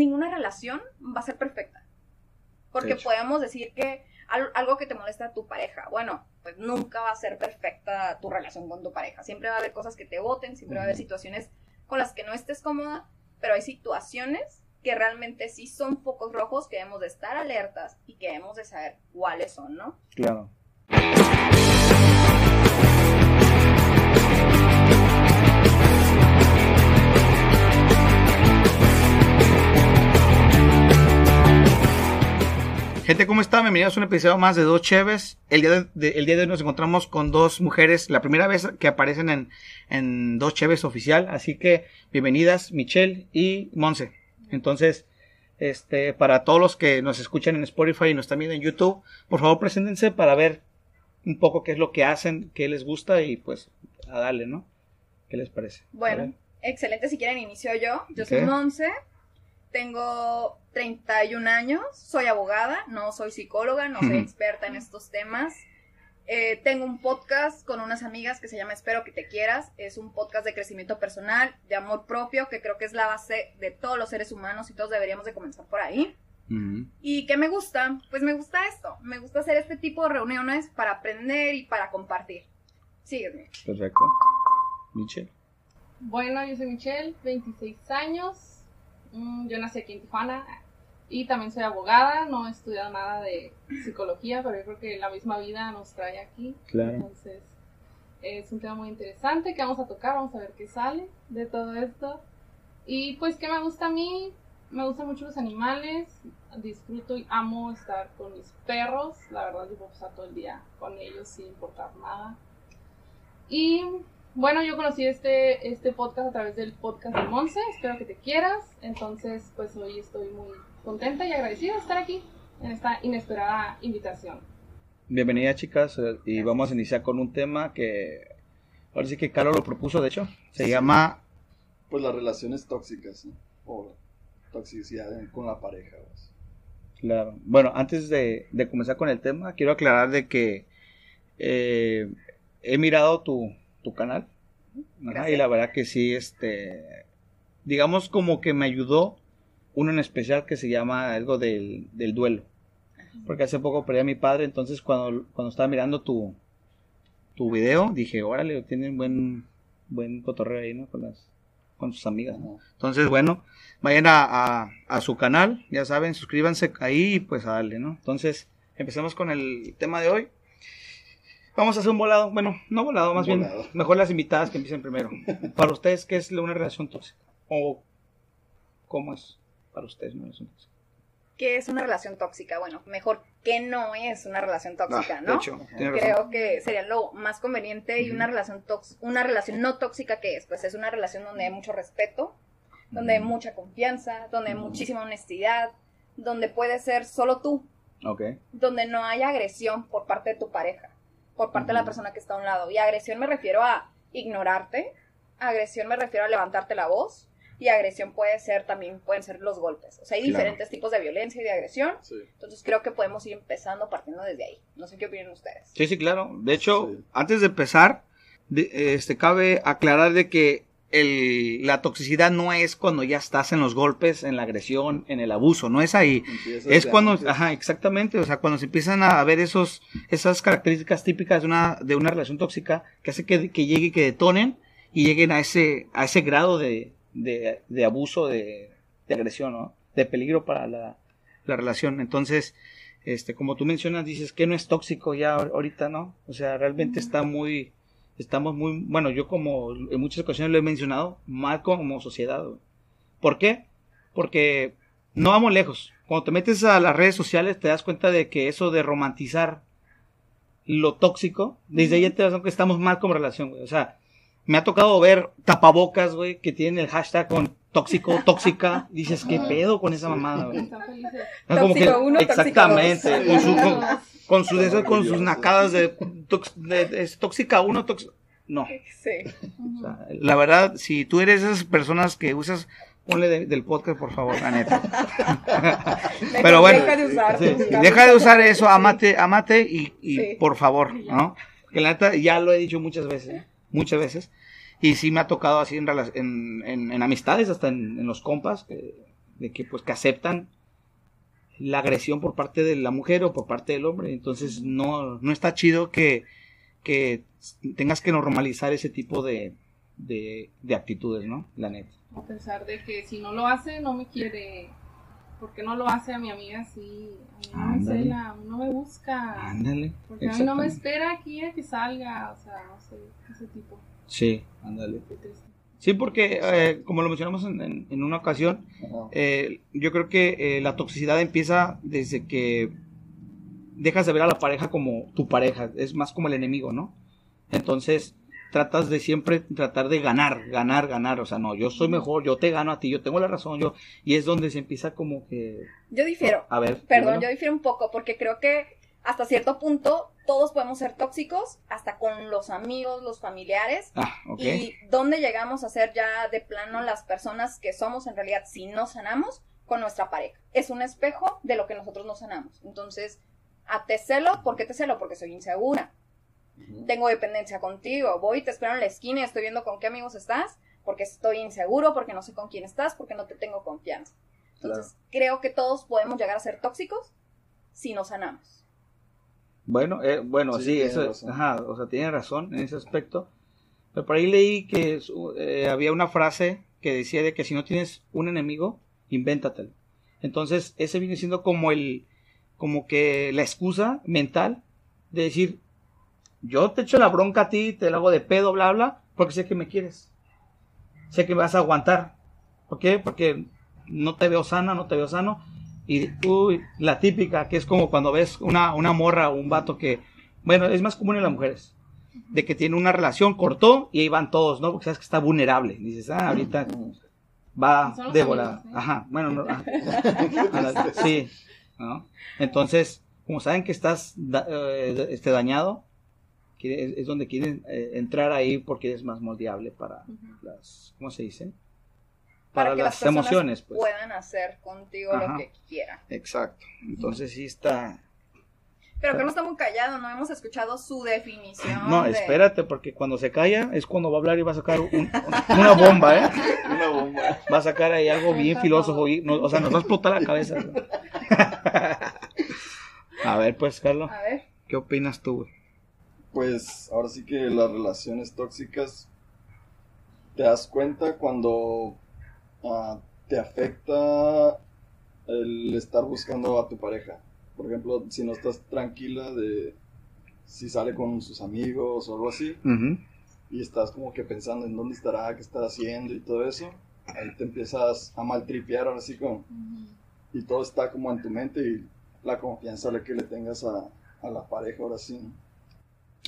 ninguna relación va a ser perfecta. Porque podemos decir que algo que te molesta a tu pareja, bueno, pues nunca va a ser perfecta tu relación con tu pareja. Siempre va a haber cosas que te voten, siempre va a haber situaciones con las que no estés cómoda, pero hay situaciones que realmente sí son focos rojos que debemos de estar alertas y que debemos de saber cuáles son, ¿no? Claro. Gente, ¿cómo están? Bienvenidos a un episodio más de Dos Cheves. El día de, el día de hoy nos encontramos con dos mujeres, la primera vez que aparecen en, en Dos Cheves oficial. Así que bienvenidas Michelle y Monse. Entonces, este, para todos los que nos escuchan en Spotify y nos están viendo en YouTube, por favor preséntense para ver un poco qué es lo que hacen, qué les gusta y pues a darle, ¿no? ¿Qué les parece? Bueno, excelente. Si quieren inicio yo. Yo soy Monse. Tengo 31 años, soy abogada, no soy psicóloga, no soy experta en estos temas. Eh, tengo un podcast con unas amigas que se llama Espero que te quieras. Es un podcast de crecimiento personal, de amor propio, que creo que es la base de todos los seres humanos y todos deberíamos de comenzar por ahí. ¿Y qué me gusta? Pues me gusta esto. Me gusta hacer este tipo de reuniones para aprender y para compartir. Sígueme. Perfecto. Michelle. Bueno, yo soy Michelle, 26 años. Mm, yo nací aquí en Tijuana y también soy abogada, no he estudiado nada de psicología, pero yo creo que la misma vida nos trae aquí. Claro. Entonces, es un tema muy interesante que vamos a tocar, vamos a ver qué sale de todo esto. Y pues, ¿qué me gusta a mí? Me gustan mucho los animales, disfruto y amo estar con mis perros, la verdad yo puedo pasar todo el día con ellos sin importar nada. Y bueno, yo conocí este, este podcast a través del podcast de Monse, espero que te quieras. Entonces, pues hoy estoy muy contenta y agradecida de estar aquí en esta inesperada invitación. Bienvenida chicas eh, y vamos a iniciar con un tema que ahora sí que Carlos lo propuso, de hecho, se llama... Pues las relaciones tóxicas, o toxicidad con la pareja. Pues. Claro, bueno, antes de, comenzar con el tema, quiero aclarar de que eh, he mirado tu, tu canal. y la verdad que sí, este, digamos como que me ayudó uno en especial que se llama algo del, del duelo. Porque hace poco perdí a mi padre, entonces cuando, cuando estaba mirando tu, tu video, dije, órale, tienen buen, buen cotorreo ahí, ¿no? Con las, con sus amigas, Entonces, bueno, vayan a, a, su canal, ya saben, suscríbanse ahí y pues a darle, ¿no? Entonces, empecemos con el tema de hoy. Vamos a hacer un volado. Bueno, no volado, más bien. Mejor las invitadas que empiecen primero. Para ustedes, ¿qué es una relación tóxica? ¿O cómo es para ustedes una relación tóxica? ¿Qué es una relación tóxica? Bueno, mejor que no es una relación tóxica, ah, ¿no? De hecho, Creo que sería lo más conveniente y una relación una relación no tóxica ¿qué es, pues es una relación donde hay mucho respeto, donde hay mucha confianza, donde hay muchísima honestidad, donde puede ser solo tú. Okay. Donde no hay agresión por parte de tu pareja por parte de la persona que está a un lado. Y agresión me refiero a ignorarte, agresión me refiero a levantarte la voz, y agresión puede ser también, pueden ser los golpes. O sea, hay diferentes tipos de violencia y de agresión. Entonces creo que podemos ir empezando partiendo desde ahí. No sé qué opinan ustedes. Sí, sí, claro. De hecho, antes de empezar, este, cabe aclarar de que el, la toxicidad no es cuando ya estás en los golpes, en la agresión, en el abuso, no es ahí. es cuando, ajá, exactamente, o sea, cuando se empiezan a ver esos, esas características típicas de una, de una relación tóxica que hace que, que llegue, que detonen y lleguen a ese, a ese grado de, de, de abuso, de, de agresión, ¿no? De peligro para la, la relación. Entonces, este, como tú mencionas, dices que no es tóxico ya ahorita, ¿no? O sea, realmente está muy, estamos muy, bueno, yo como en muchas ocasiones lo he mencionado, mal como sociedad. ¿Por qué? Porque no vamos lejos. Cuando te metes a las redes sociales te das cuenta de que eso de romantizar lo tóxico, desde ahí te das cuenta que estamos mal como relación, güey. O sea, me ha tocado ver tapabocas, güey, que tienen el hashtag con tóxico, tóxica. Dices, ¿qué pedo con esa mamada, güey? como que, uno, exactamente, con, su, con, su, con sus nacadas de, tóxica uno, tóxica. No. Sí. la verdad, si tú eres esas personas que usas ponle del podcast, por favor, la neta. Pero bueno, deja de usar, deja de usar eso, amate, amate y, y por favor, ¿no? Que la neta ya lo he dicho muchas veces, muchas veces. Y sí me ha tocado así en, en, en, amistades, hasta en, los compas, que de que pues que aceptan la agresión por parte de la mujer o por parte del hombre. Entonces no, no está chido que, que tengas que normalizar ese tipo de, de, de actitudes, ¿no? La neta. A pesar de que si no lo hace, no me quiere. porque no lo hace a mi amiga así? A mí no me no me busca. Ándale. Porque a mí no me espera aquí a que salga, o sea, no sé, ese tipo. Sí, ándale. Sí, porque eh, como lo mencionamos en, en- en una ocasión, eh, yo creo que eh, la toxicidad empieza desde que dejas de ver a la pareja como tu pareja, es más como el enemigo, ¿no? Entonces tratas de siempre tratar de ganar, ganar, ganar, o sea, no, yo soy mejor, yo te gano a ti, yo tengo la razón, yo, y es donde se empieza como que, Yo difiero. a ver, Perdón, yo difiero un poco porque creo que hasta cierto punto todos podemos ser tóxicos, hasta con los amigos, los familiares. Ah, ok. Y dónde llegamos a ser ya de plano las personas que somos en realidad si no sanamos con nuestra pareja. Es un espejo de lo que nosotros no sanamos. Entonces, a te celo, ¿por qué te celo? Porque soy insegura. Tengo dependencia contigo. Voy y te espero en la esquina y estoy viendo con qué amigos estás, porque estoy inseguro, porque no sé con quién estás, porque no te tengo confianza. Entonces, creo que todos podemos llegar a ser tóxicos si no sanamos. Bueno, eh, bueno, Sí, eso, razón. ajá, o sea, tiene razón en ese aspecto. Pero por ahí leí que eh, había una frase que decía de que si no tienes un enemigo, invéntatelo. Entonces, ese viene siendo como el, como que la excusa mental de decir, yo te echo la bronca a ti, te la hago de pedo, bla, bla, porque sé que me quieres. Sé que me vas a aguantar. ¿Por qué? Porque no te veo sana, no te veo sano. Y uy, la típica, que es como cuando ves una, una morra o un vato que, bueno, es más común en las mujeres, de que tiene una relación, cortó y ahí van todos, ¿no? Porque sabes que está vulnerable. Dices, ah, ahorita va de volada. ¿eh? Ajá, bueno, no, ah. Sí, ¿no? Entonces, como saben que estás da- eh, este, dañado, es, es donde quieren eh, entrar ahí porque es más moldeable para las, ¿cómo se dice? Para, Para, que las, las personas emociones, pues. puedan hacer contigo Ajá. lo que quieran. Exacto. Entonces sí está. Pero que no está muy callado, no hemos escuchado su definición. No, de- espérate, porque cuando se calla es cuando va a hablar y va a sacar un- una bomba, ¿eh? Una bomba. Va a sacar ahí algo bien filósofo. y no- o sea, nos va a explotar la cabeza. A ver, pues, Carlos, A ver, ¿qué opinas tú, güey? Pues ahora sí que las relaciones tóxicas te das cuenta cuando ah, te afecta el estar buscando a tu pareja. Por ejemplo, si no estás tranquila de si sale con sus amigos o algo así y estás como que pensando en dónde estará, qué está haciendo y todo eso, ahí te empiezas a maltripear ahora sí como Ujú. y todo está como en tu mente y la confianza que le tengas a, a la pareja ahora sí.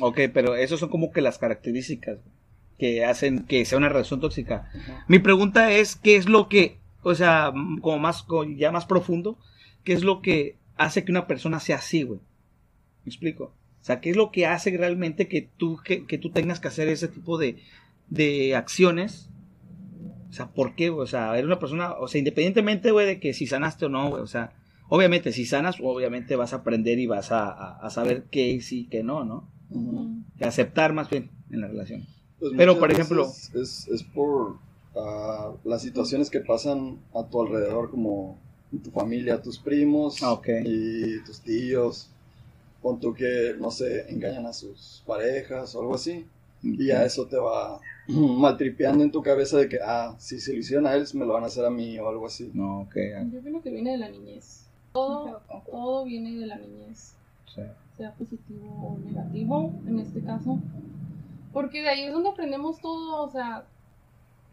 Ok, pero esas son como que las características que hacen que sea una relación tóxica. Mi pregunta es, ¿qué es lo que, o sea, como más, ya más profundo, qué es lo que hace que una persona sea así, güey? ¿Me explico? O sea, ¿qué es lo que hace realmente que tú, que, que tú tengas que hacer ese tipo de, de acciones? O sea, ¿por qué? O sea, eres una persona, o sea, independientemente, güey, de que si sanaste o no, güey, o sea, obviamente si sanas, obviamente vas a aprender y vas a, a- a saber qué sí y qué no, ¿no? Y aceptar más bien en la relación. Pues Pero, por ejemplo- Es, es por ah, las situaciones que pasan a tu alrededor, como en tu familia, tus primos Ah, y tus tíos. Pon tú que, no sé, engañan a sus parejas o algo así. Y ya eso te va maltripeando en tu cabeza de que, ah, si se lo hicieron a él, me lo van a hacer a mí o algo así. No, ok. Yo creo que viene de la niñez. Todo, todo viene de la niñez. sí. sea positivo o negativo en este caso. Porque de ahí es donde aprendemos todo, o sea,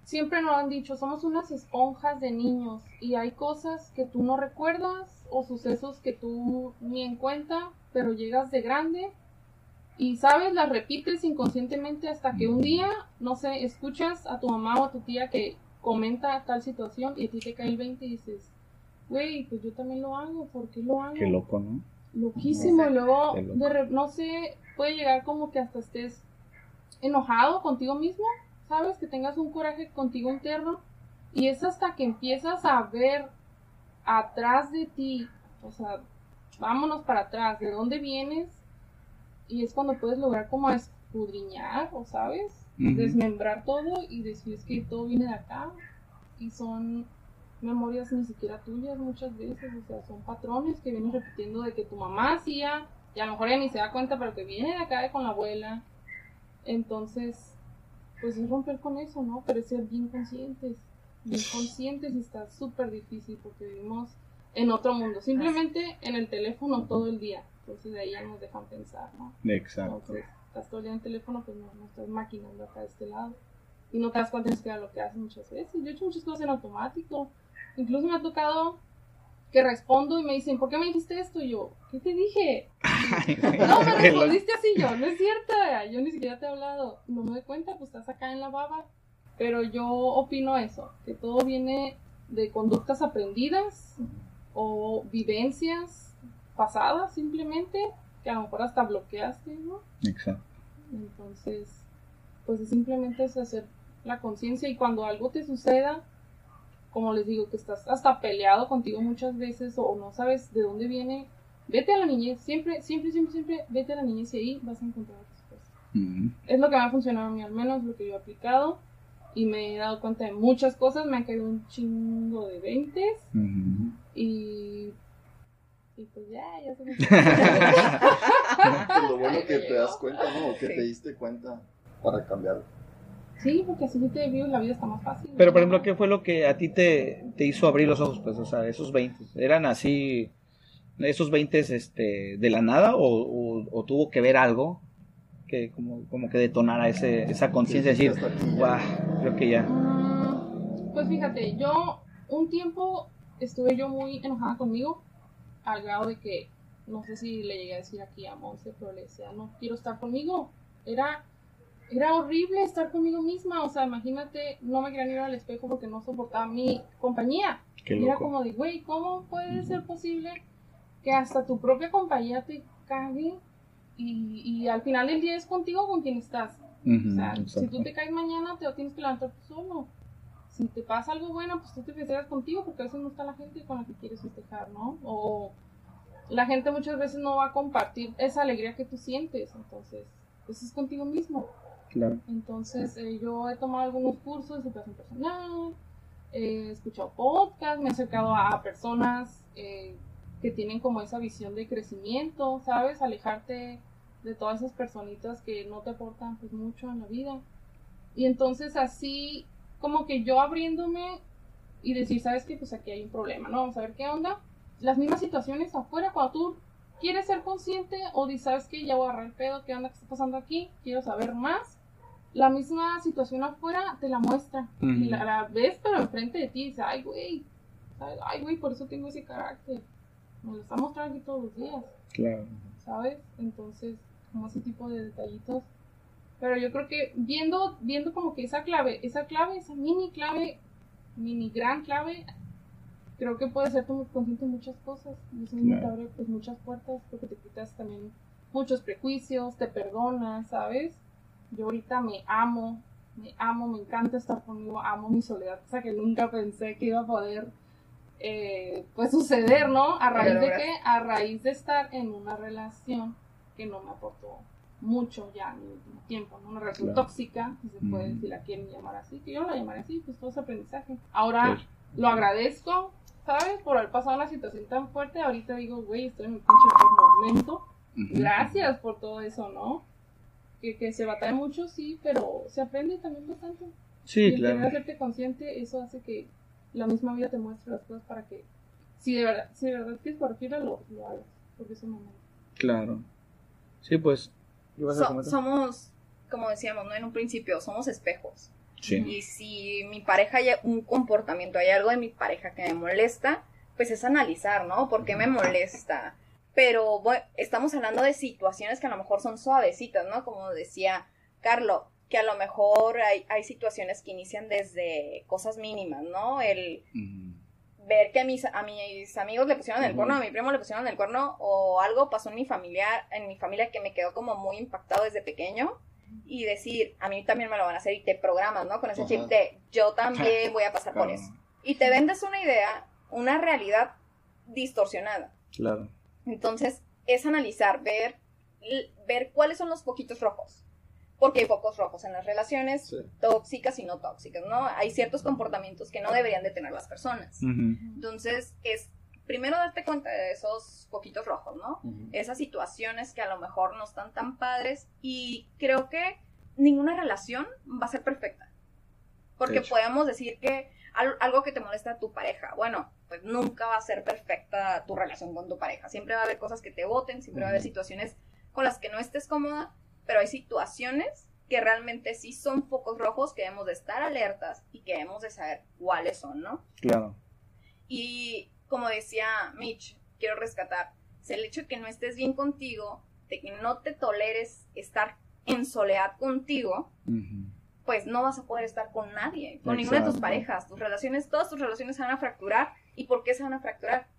siempre nos han dicho, somos unas esponjas de niños y hay cosas que tú no recuerdas o sucesos que tú ni en cuenta, pero llegas de grande y sabes, las repites inconscientemente hasta que un día, no sé, escuchas a tu mamá o a tu tía que comenta tal situación y a ti te cae el 20 y dices, güey, pues yo también lo hago, ¿por qué lo hago? Qué loco, ¿no? Loquísimo, y luego, de re- no sé, puede llegar como que hasta estés enojado contigo mismo, ¿sabes? Que tengas un coraje contigo interno, y es hasta que empiezas a ver atrás de ti, o sea, vámonos para atrás, de dónde vienes, y es cuando puedes lograr como escudriñar, o sabes, desmembrar todo y decir es que todo viene de acá, y son memorias ni siquiera tuyas muchas veces, o sea, son patrones que vienes repitiendo de que tu mamá hacía, y a lo mejor ella ni se da cuenta, pero que viene de acá con la abuela. Entonces, pues es romper con eso, ¿no? Pero es ser bien conscientes, bien conscientes y está súper difícil porque vivimos en otro mundo, simplemente en el teléfono todo el día, entonces de ahí ya nos dejan pensar, ¿no? Exacto. Entonces, estás todo el día en el teléfono, pues no, no estás maquinando acá de este lado. Y no te das cuenta de lo que haces muchas veces. Yo he hecho muchas cosas en automático. Incluso me ha tocado que respondo y me dicen, ¿por qué me dijiste esto? Y yo, ¿qué te dije? no, me respondiste así yo, no es cierto, yo ni siquiera te he hablado. No me doy cuenta, pues estás acá en la baba. Pero yo opino eso, que todo viene de conductas aprendidas o vivencias pasadas simplemente, que a lo mejor hasta bloqueaste, ¿no? Exacto. Entonces, pues simplemente es hacer la conciencia y cuando algo te suceda, como les digo, que estás hasta peleado contigo muchas veces o no sabes de dónde viene, vete a la niñez, siempre, siempre, siempre, siempre, vete a la niñez y ahí vas a encontrar respuestas. Es lo que me ha funcionado a mí, al menos lo que yo he aplicado y me he dado cuenta de muchas cosas, me han caído un chingo de veintes y y pues ya, ya se me Lo bueno que te das cuenta, ¿no? que te diste cuenta para cambiar. Sí, porque así te vives la vida está más fácil. Pero, por ejemplo, ¿qué fue lo que a ti te, te hizo abrir los ojos? Pues, o sea, esos 20, ¿eran así, esos 20 este, de la nada o, o, tuvo que ver algo que como, como que detonara ese, esa conciencia de decir, guau, creo que ya. Mm, pues fíjate, yo un tiempo estuve yo muy enojada conmigo, al grado de que, no sé si le llegué a decir aquí a Monse, pero le decía, no quiero estar conmigo. Era era horrible estar conmigo misma, o sea, imagínate, no me quería ir al espejo porque no soportaba mi compañía. era como de, güey, ¿cómo puede ser posible que hasta tu propia compañía te cague y, y, al final del día es contigo con quien estás? o sea, si tú te caes mañana, te tienes que levantar tú solo. Si te pasa algo bueno, pues tú te festejas contigo porque a veces no está la gente con la que quieres festejar, ¿no? O la gente muchas veces no va a compartir esa alegría que tú sientes, entonces, pues es contigo mismo. Entonces, eh, yo he tomado algunos cursos de superación personal, he escuchado podcasts, me he acercado a personas eh, que tienen como esa visión de crecimiento, ¿sabes? Alejarte de todas esas personitas que no te aportan pues mucho en la vida. Y entonces así, como que yo abriéndome y decir, ¿sabes qué? Pues aquí hay un problema, ¿no? Vamos a ver qué onda. Las mismas situaciones afuera, cuando tú quieres ser consciente o dices, ¿sabes qué? Ya voy a agarrar el pedo, ¿qué onda que está pasando aquí? Quiero saber más la misma situación afuera te la muestra. Y la, ves, pero enfrente de ti y dices, ay, güey, ay, güey, por eso tengo ese carácter. Me lo está mostrando aquí todos los días. Claro. ¿Sabes? Entonces, como ese tipo de detallitos. Pero yo creo que viendo, viendo como que esa clave, esa clave, esa mini clave, mini gran clave, creo que puede ser muy consciente de muchas cosas. Y eso te abre pues muchas puertas porque te quitas también muchos prejuicios, te perdonas, ¿sabes? Yo ahorita me amo, me amo, me encanta estar conmigo, amo mi soledad, o sea que nunca pensé que iba a poder eh, pues suceder, ¿no? A raíz de qué? A raíz de estar en una relación que no me aportó mucho ya en el último tiempo, ¿no? Una relación tóxica, si se puede, si la quieren llamar así, que yo la llamaré así, pues todo ese aprendizaje. Ahora lo agradezco, ¿sabes? Por haber pasado una situación tan fuerte, ahorita digo, güey, estoy en un pinche momento, gracias por todo eso, ¿no? Que, que se batalla mucho, sí, pero se aprende también bastante. Sí, y claro. hacerte consciente, eso hace que la misma vida te muestre las cosas para que, si de verdad, si de verdad quieres corregirla, lo, lo hagas, porque es un momento. Claro. Sí, pues. somos, como decíamos, ¿no? En un principio, somos espejos. Sí. Y si mi pareja hay un comportamiento, hay algo de mi pareja que me molesta, pues es analizar, ¿no? ¿Por qué me molesta? Pero bueno, estamos hablando de situaciones que a lo mejor son suavecitas, ¿no? Como decía Carlo, que a lo mejor hay, hay situaciones que inician desde cosas mínimas, ¿no? El ver que a mis, a mis amigos le pusieron el cuerno, a mi primo le pusieron el cuerno, o algo pasó en mi familia, en mi familia que me quedó como muy impactado desde pequeño, y decir, a mí también me lo van a hacer, y te programas, ¿no? Con ese chip de, yo también voy a pasar por eso. Y te vendes una idea, una realidad distorsionada. Claro. Entonces, es analizar, ver, ver cuáles son los poquitos rojos. porque hay pocos rojos en las relaciones Sí. tóxicas y no tóxicas, ¿no? Hay ciertos comportamientos que no deberían de tener las personas. Entonces, es primero darte cuenta de esos poquitos rojos, ¿no? Esas situaciones que a lo mejor no están tan padres y creo que ninguna relación va a ser perfecta. Porque podemos decir que al- algo que te molesta a tu pareja, bueno, pues nunca va a ser perfecta tu relación con tu pareja. Siempre va a haber cosas que te voten, siempre va a haber situaciones con las que no estés cómoda, pero hay situaciones que realmente sí son focos rojos que debemos de estar alertas y que debemos de saber cuáles son, ¿no? Claro. Y como decía Mitch, quiero rescatar, es el hecho de que no estés bien contigo, de que no te toleres estar en soledad contigo, pues no vas a poder estar con nadie, con ninguna de tus parejas. Tus relaciones, todas tus relaciones se van a fracturar. ¿Y por qué se van a fracturar?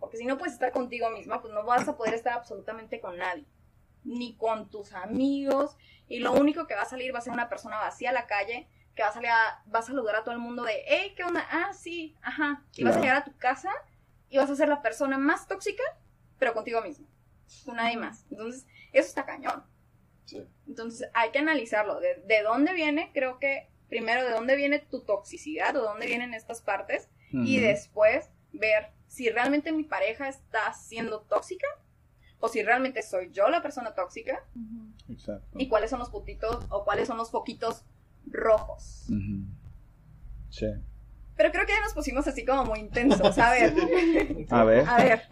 Porque si no puedes estar contigo misma, pues no vas a poder estar absolutamente con nadie. Ni con tus amigos. Y lo único que va a salir va a ser una persona vacía a la calle, que va a salir a, va a saludar a todo el mundo de, hey, ¿qué onda? Ah, sí, ajá. Y vas a llegar a tu casa y vas a ser la persona más tóxica, pero contigo mismo. Con nadie más. Entonces, eso está cañón. Sí. Entonces hay que analizarlo. De, de dónde viene? Creo que primero de dónde viene tu toxicidad o de dónde vienen estas partes y después ver si realmente mi pareja está siendo tóxica o si realmente soy yo la persona tóxica. Exacto. y cuáles son los puntitos o cuáles son los foquitos rojos. Sí. Pero creo que ya nos pusimos así como muy intensos. A ver, A ver. a ver.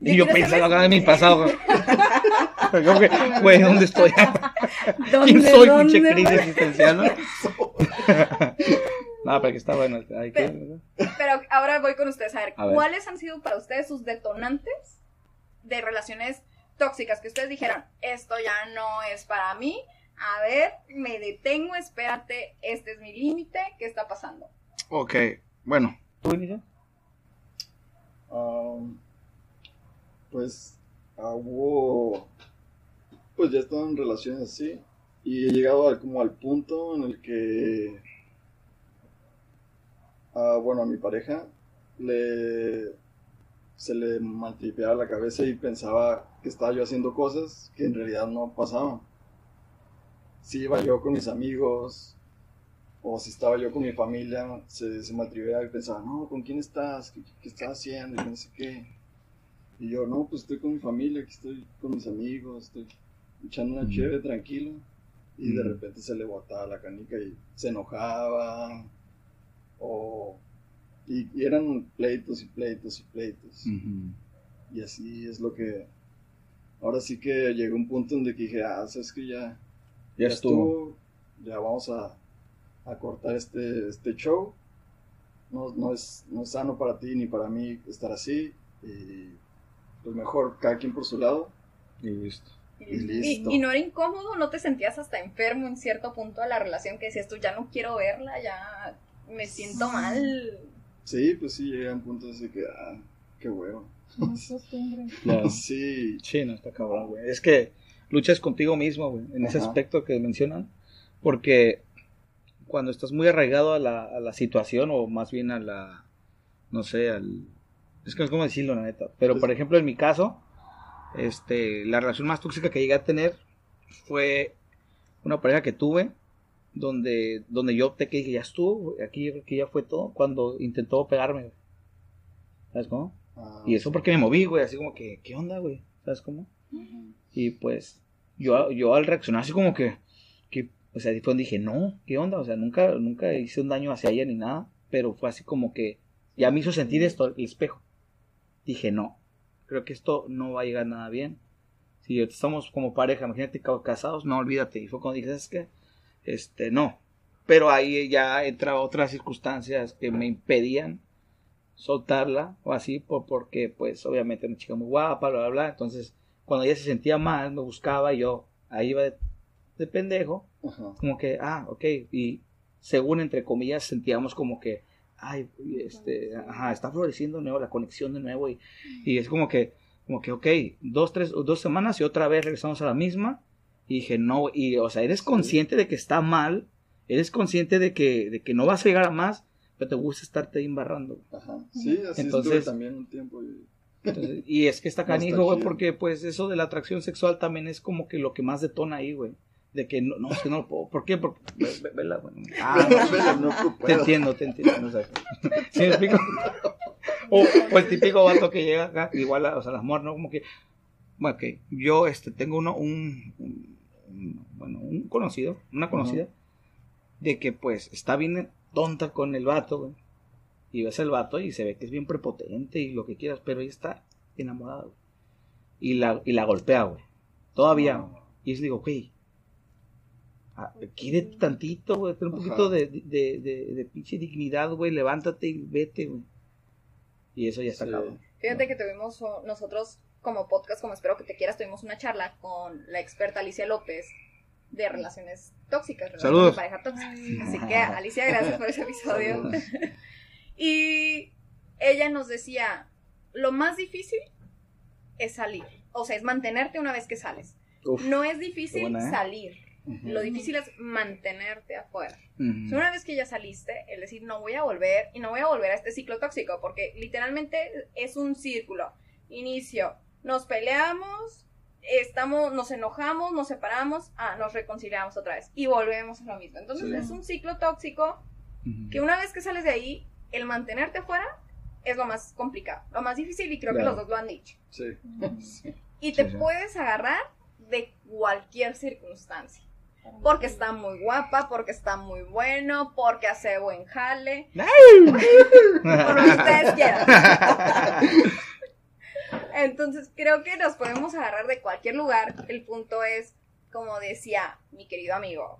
Y yo saber- acá en mi pasado. güey. Como que, Güey, ¿dónde estoy? ¿Dónde, ¿Quién soy, dónde, pinche crisis existencial? ¿No? pero que está bueno. Hay que- Pero ahora voy con ustedes a ver, A ver. ¿cuáles han sido para ustedes sus detonantes de relaciones tóxicas? Que ustedes dijeron, esto ya no es para mí. A ver, me detengo, espérate, este es mi límite, ¿qué está pasando? Ok, bueno. ¿Tú, Inicia? Am, pues ah, hubo pues ya he estado en relaciones así y he llegado al- como al punto en el que ah, bueno a mi pareja le se le maltripeaba la cabeza y pensaba que estaba yo haciendo cosas que en realidad no pasaban si iba yo con mis amigos o si estaba yo con mi familia, se, se maltripeaba y pensaba, no, ¿con quién estás? ¿Qué, qué estás haciendo? Y no sé qué. Y yo, no, pues estoy con mi familia, aquí estoy con mis amigos, estoy echando una chévere tranquilo. Y de repente se le botaba la canica y se enojaba. O... Y, y eran pleitos y pleitos y pleitos. Y así es lo que... Ahora sí que llegó un punto donde que dije, ah, sabes que ya, Ya estuvo. ya vamos a, a cortar este, este show. No, no, es, no es sano para ti ni para mí estar así. Y pues mejor cada quien por su lado. Y listo. Y listo. y no era incómodo? ¿No te sentías hasta enfermo en cierto punto de la relación que decías tú, ya no quiero verla, ya me siento mal? Sí, pues sí, llega un punto así que, ah, qué huevo. No es costumbre. Claro. Sí, Sí, no está cabrón, güey. Es que luchas contigo mismo, güey, en ese aspecto que mencionan. Porque cuando estás muy arraigado a la, a la situación, o más bien a la. No sé, al. Es que no es como decirlo, la neta. Pero Pues- por ejemplo, en mi caso, este, la relación más tóxica que llegué a tener fue una pareja que tuve. Donde, donde yo opté que dije, ya estuvo, aquí que ya fue todo. Cuando intentó pegarme, güey. ¿Sabes cómo? ah, Y eso porque me moví, güey, así como que, ¿qué onda, güey? ¿Sabes cómo? Y pues, yo, yo al reaccionar así como que, que o sea, donde dije, no, ¿qué onda? O sea, nunca, nunca hice un daño hacia ella ni nada, pero fue así como que, ya me hizo sentir esto, el espejo. Dije, no, creo que esto no va a llegar nada bien. Si estamos como pareja, imagínate ca- casados, no, olvídate. Y fue cuando dije, ¿sabes qué? Este, no. Pero ahí ya entra otras circunstancias que me impedían soltarla o así, por, porque pues obviamente una chica muy guapa, bla, bla, bla. Entonces, cuando ella se sentía mal, me buscaba y yo ahí iba de, de pendejo, Ajá. como que, ah, ok, y según entre comillas sentíamos como que, ay, este, ajá, está floreciendo de nuevo la conexión de nuevo y, y es como que, como que, ok, dos, tres, dos semanas y otra vez regresamos a la misma y dije, no, y, o sea, eres consciente de que está mal, eres consciente de que, de que no vas a llegar a más, pero te gusta estarte ahí embarrando. Ajá. Sí, así Entonces- estuve también un tiempo. y- Entonces, y es que está No canijo, güey, porque pues eso de la atracción sexual también es como que lo que más detona ahí, güey. De que no, no, es que no lo puedo. ¿Por qué? Porque, ve- ve- vela, bueno. Ah, no, no te puedo. entiendo, te entiendo. No sé. ¿Sí me explico? O, o el típico vato que llega acá, igual, a- o sea, las morras, ¿no? Como que, bueno, que yo este, tengo uno, un, un- un- bueno, un conocido, una conocida, de que pues está bien tonta con el vato, güey. Y ves el vato y se ve que es bien prepotente y lo que quieras, pero ella está enamorada, güey. Y la, y la golpea, güey. Todavía. güey. Y yo digo, güey, ah, quiere tantito, güey, ten un Ajá. poquito de, de, de, de pinche dignidad, güey, levántate y vete, güey. Y eso ya está Sí. cabrón. Fíjate que tuvimos nosotros como podcast, como espero que te quieras, tuvimos una charla con la experta Alicia López de relaciones tóxicas, relaciones Saludos. de pareja tóxicas. Así que Alicia, gracias por ese episodio. Y ella nos decía, lo más difícil es salir, o sea, es mantenerte una vez que sales. Uf. No es difícil buena, ¿eh? salir, lo difícil es mantenerte afuera. Una vez que ya saliste, el decir no voy a volver y no voy a volver a este ciclo tóxico, porque literalmente es un círculo. Inicio, nos peleamos, estamos, nos enojamos, nos separamos, ah, nos reconciliamos otra vez y volvemos a lo mismo. Entonces Sí. es un ciclo tóxico que una vez que sales de ahí, el mantenerte afuera es lo más complicado, lo más difícil y creo Claro. que los dos lo han dicho. Sí. Y te Sí, sí. puedes agarrar de cualquier circunstancia. Porque está muy guapa, porque está muy bueno, porque hace buen jale, por lo que ustedes quieran. Entonces creo que nos podemos agarrar de cualquier lugar. El punto es, como decía mi querido amigo,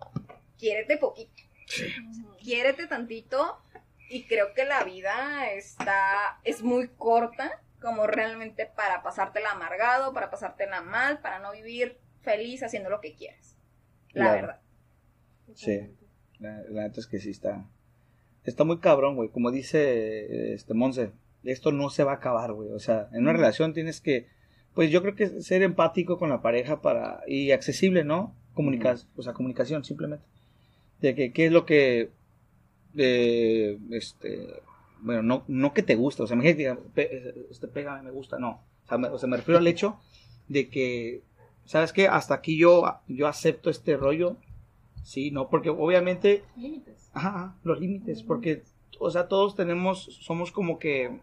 quiérete poquito. Quiérete tantito y creo que la vida está, es muy corta como realmente para pasártela amargado, para pasártela mal, para no vivir feliz haciendo lo que quieres. La Claro. verdad. Sí. La, la neta es que sí está. Está muy cabrón, güey. Como dice este Monse, esto no se va a acabar, güey. O sea, en una relación tienes que, pues yo creo que ser empático con la pareja para y accesible, ¿no? Comunicar, o sea, comunicación simplemente. De que qué es lo que, eh, este, bueno, no, no que te gusta, o sea, imagínate, pe- este pégame, me gusta, no. O sea, me, o sea, me refiero al hecho de que, ¿sabes qué? Hasta aquí yo, yo acepto este rollo, sí, ¿no? Porque obviamente Límites. Ajá, los límites, porque, o sea, todos tenemos, somos como que,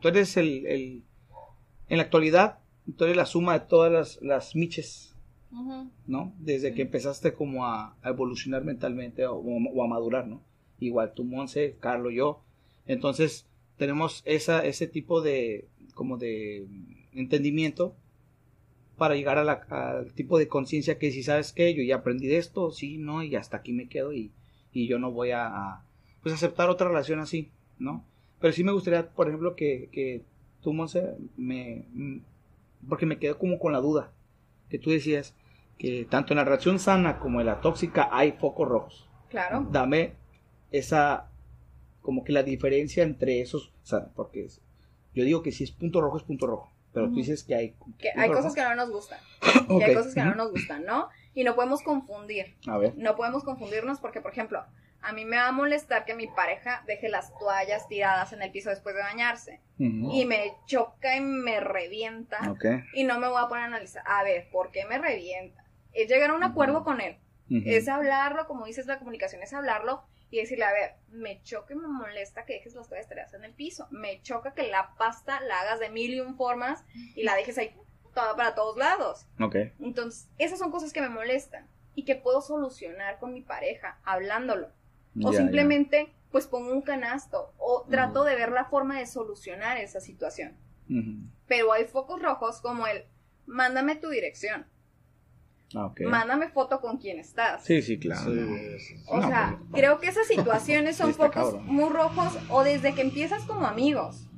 tú eres el, el- en la actualidad, tú eres la suma de todas las, las miches. ¿no? Desde que empezaste como a, a evolucionar mentalmente o, o a madurar, ¿no? Igual tú, Monse, Carlos, yo. Entonces, tenemos esa, ese tipo de, como de entendimiento para llegar a la- al tipo de conciencia que si sabes que yo ya aprendí de esto, sí, no, y hasta aquí me quedo y, y yo no voy a, a, pues aceptar otra relación así, ¿no? Pero sí me gustaría, por ejemplo, que, que tú, Monse, me, mm, porque me quedo como con la duda, que tú decías que tanto en la relación sana como en la tóxica hay focos rojos. Claro. Dame esa, como que la diferencia entre esos, o sea, porque es- yo digo que si es punto rojo es punto rojo, pero tú dices que hay... Que hay cosas que no nos gustan. Ok. hay cosas que no nos gustan, ¿no? Y no podemos confundir. A ver. No podemos confundirnos porque, por ejemplo, a mí me va a molestar que mi pareja deje las toallas tiradas en el piso después de bañarse. Y me choca y me revienta. Ok. Y no me voy a poner a analizar, a ver, ¿por qué me revienta? Es llegar a un acuerdo con él. Es hablarlo, como dices, la comunicación es hablarlo y decirle, a ver, me choca y me molesta que dejes las toallas tiradas en el piso. Me choca que la pasta la hagas de mil y un formas y la dejes ahí toda para todos lados. Ok. Entonces, esas son cosas que me molestan y que puedo solucionar con mi pareja, hablándolo. O simplemente, pues pongo un canasto o trato de ver la forma de solucionar esa situación. Pero hay focos rojos como el, mándame tu dirección, Ah, ok. mándame foto con quién estás. Sí, sí, claro. Sí, sí, sí. O No, sea, pues, creo que esas situaciones son focos muy rojos o desde que empiezas como amigos.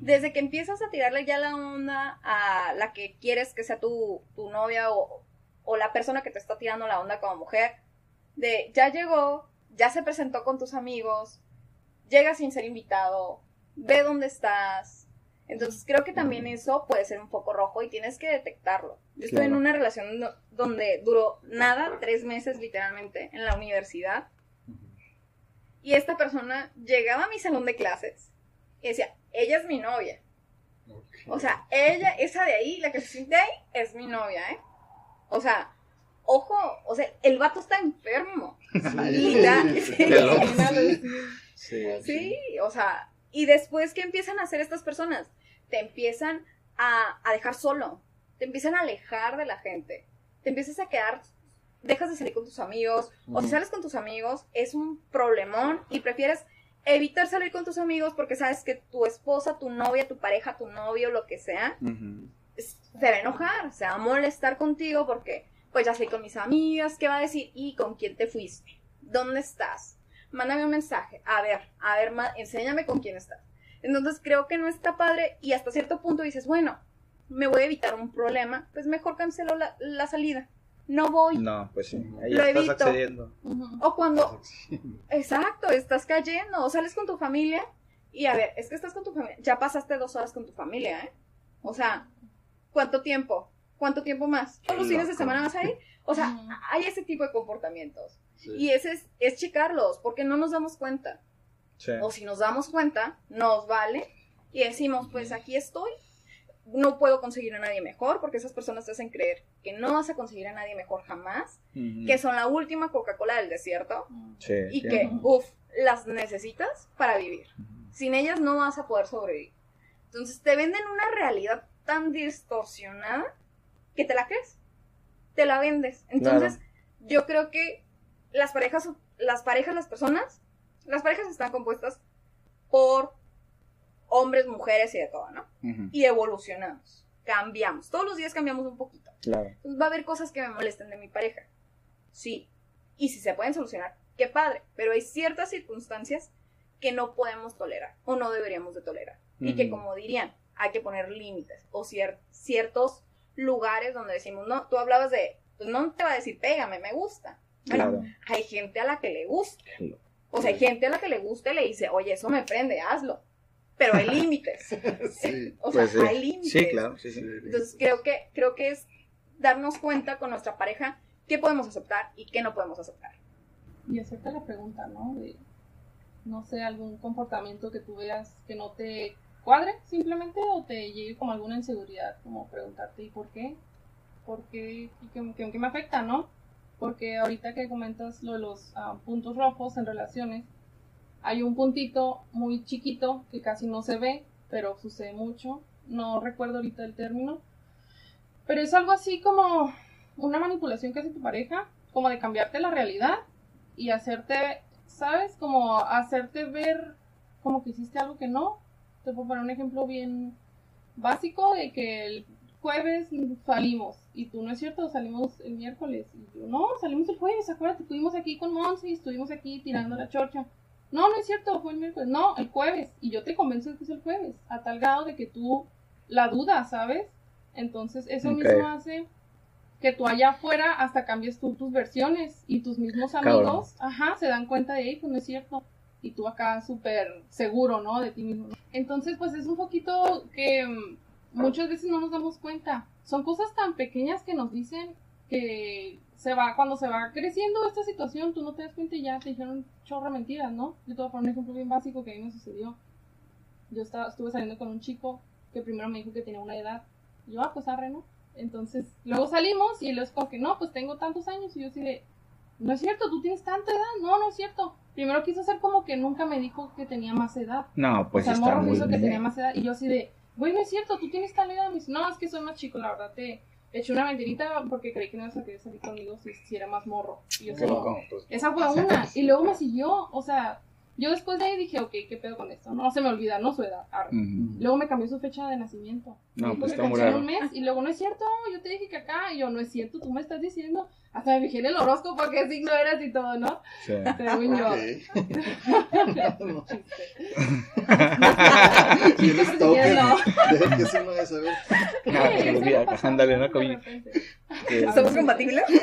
Desde que empiezas a tirarle ya la onda a la que quieres que sea tu, tu novia o, o la persona que te está tirando la onda como mujer, de ya llegó, ya se presentó con tus amigos, llega sin ser invitado, ve dónde estás. Entonces creo que también eso puede ser un foco rojo y tienes que detectarlo. Yo estoy en una relación do- donde duró nada, tres meses literalmente, en la universidad. Y esta persona llegaba a mi salón de clases y decía, ella es mi novia. O sea, ella, esa de ahí, la que se siente ahí, es mi novia, ¿eh? O sea, ojo, o sea, el vato está enfermo. Sí, sí. O sea, y después, ¿qué empiezan a hacer estas personas? Te empiezan a, a dejar solo, te empiezan a alejar de la gente, te empiezas a quedar, dejas de salir con tus amigos, o si sales con tus amigos, es un problemón y prefieres evitar salir con tus amigos porque sabes que tu esposa, tu novia, tu pareja, tu novio, lo que sea, es- se va a enojar, se va a molestar contigo porque, pues ya salí con mis amigas, ¿qué va a decir? ¿Y con quién te fuiste? ¿Dónde estás? Mándame un mensaje. A ver, a ver, enséñame con quién estás. Entonces creo que no está padre y hasta cierto punto dices, bueno, me voy a evitar un problema, pues mejor cancelo la, la salida. No voy. No, pues sí. Ahí Lo estás evito. accediendo. O cuando, exacto, estás cayendo o sales con tu familia y a ver, es que estás con tu familia, ya pasaste dos horas con tu familia, ¿eh? O sea, ¿cuánto tiempo? ¿Cuánto tiempo más? ¿Todos los fines de semana vas a ir? O sea, hay ese tipo de comportamientos. Sí. Y ese es, es checarlos, porque no nos damos cuenta. Sí. O si nos damos cuenta, nos vale y decimos, pues aquí estoy. No puedo conseguir a nadie mejor, porque esas personas te hacen creer que no vas a conseguir a nadie mejor jamás, Ujú. que son la última Coca-Cola del desierto Sí, y sí. que, uff, las necesitas para vivir. Ujú. Sin ellas no vas a poder sobrevivir. Entonces te venden una realidad tan distorsionada que te la crees. Te la vendes. Entonces, yo creo que las parejas, las parejas, las personas, las parejas están compuestas por hombres, mujeres y de todo, ¿no? Y evolucionamos, cambiamos. Todos los días cambiamos un poquito. Claro. Entonces va a haber cosas que me molesten de mi pareja. Sí. Y si se pueden solucionar, qué padre. Pero hay ciertas circunstancias que no podemos tolerar o no deberíamos de tolerar. Y que como dirían, hay que poner límites o cier- ciertos lugares donde decimos, no, tú hablabas de, pues no te va a decir, pégame, me gusta. Bueno, Claro. hay gente a la que le gusta. O sea, hay gente a la que le gusta y le dice, oye, eso me prende, hazlo. Pero hay límites. Sí. O sea, Pues sí. hay límites. Sí, claro. Sí, sí. Entonces creo que, creo que es darnos cuenta con nuestra pareja qué podemos aceptar y qué no podemos aceptar. Y hacerte la pregunta, ¿no? De, no sé, algún comportamiento que tú veas que no te cuadre simplemente o te llegue como alguna inseguridad, como preguntarte, ¿y por qué? ¿Por qué? ¿Y qué, me afecta, no? Porque ahorita que comentas lo de los ah, puntos rojos en relaciones, hay un puntito muy chiquito que casi no se ve, pero sucede mucho. No recuerdo ahorita el término. Pero es algo así como una manipulación que hace tu pareja, como de cambiarte la realidad y hacerte, ¿sabes? Como hacerte ver como que hiciste algo que no. Te puedo poner un ejemplo bien básico de que el jueves salimos y tú no es cierto, salimos el miércoles y yo no, salimos el jueves, acuérdate, estuvimos aquí con Monse y estuvimos aquí tirando la chorcha. No, no es cierto, fue el miércoles, no, el jueves y yo te convenzo de que es el jueves, a tal grado de que tú la dudas, ¿sabes? Entonces eso mismo hace que tú allá afuera hasta cambies tú tus versiones y tus mismos Cabrón. amigos, ajá, se dan cuenta de, "Ey, pues no es cierto. Y tú acá súper seguro, ¿no? De ti mismo. Entonces, pues es un poquito que mm, muchas veces no nos damos cuenta. Son cosas tan pequeñas que nos dicen que se va, cuando se va creciendo esta situación, tú no te das cuenta y ya te dijeron chorra mentiras, ¿no? Yo te voy a poner un ejemplo bien básico que a mí me sucedió. Yo estaba, estuve saliendo con un chico que primero me dijo que tenía una edad. Y yo, ah, pues arre, ¿no? Entonces, luego salimos y él es como que, no, pues tengo tantos años. Y yo así de, no es cierto, tú tienes tanta edad. No, no es cierto. Primero quiso hacer como que nunca me dijo que tenía más edad. No, pues o sea, está morro muy hizo que bien. tenía más edad. Y yo así de, güey, no es cierto, tú tienes tal edad. Me dice, no, es que soy más chico, la verdad te eché una mentirita porque creí que no ibas a querer salir conmigo si, si era más morro. Y yo así, pues, esa fue una. Y luego me siguió, o sea, yo después de ahí dije, ok, ¿qué pedo con esto? No se me olvida, no su edad. arre. Ujú. Luego me cambió su fecha de nacimiento. No, pues está muy un mes y luego no es cierto, yo te dije que acá, y yo no es cierto, tú me estás diciendo. Hasta me fijé en el horóscopo qué signo eras y todo, ¿no? Sí. Según yo. No. Chiste. No. Deja que saber. Se eso olvida, me pasa ándale, ¿no? de que- ¿Somos compatibles?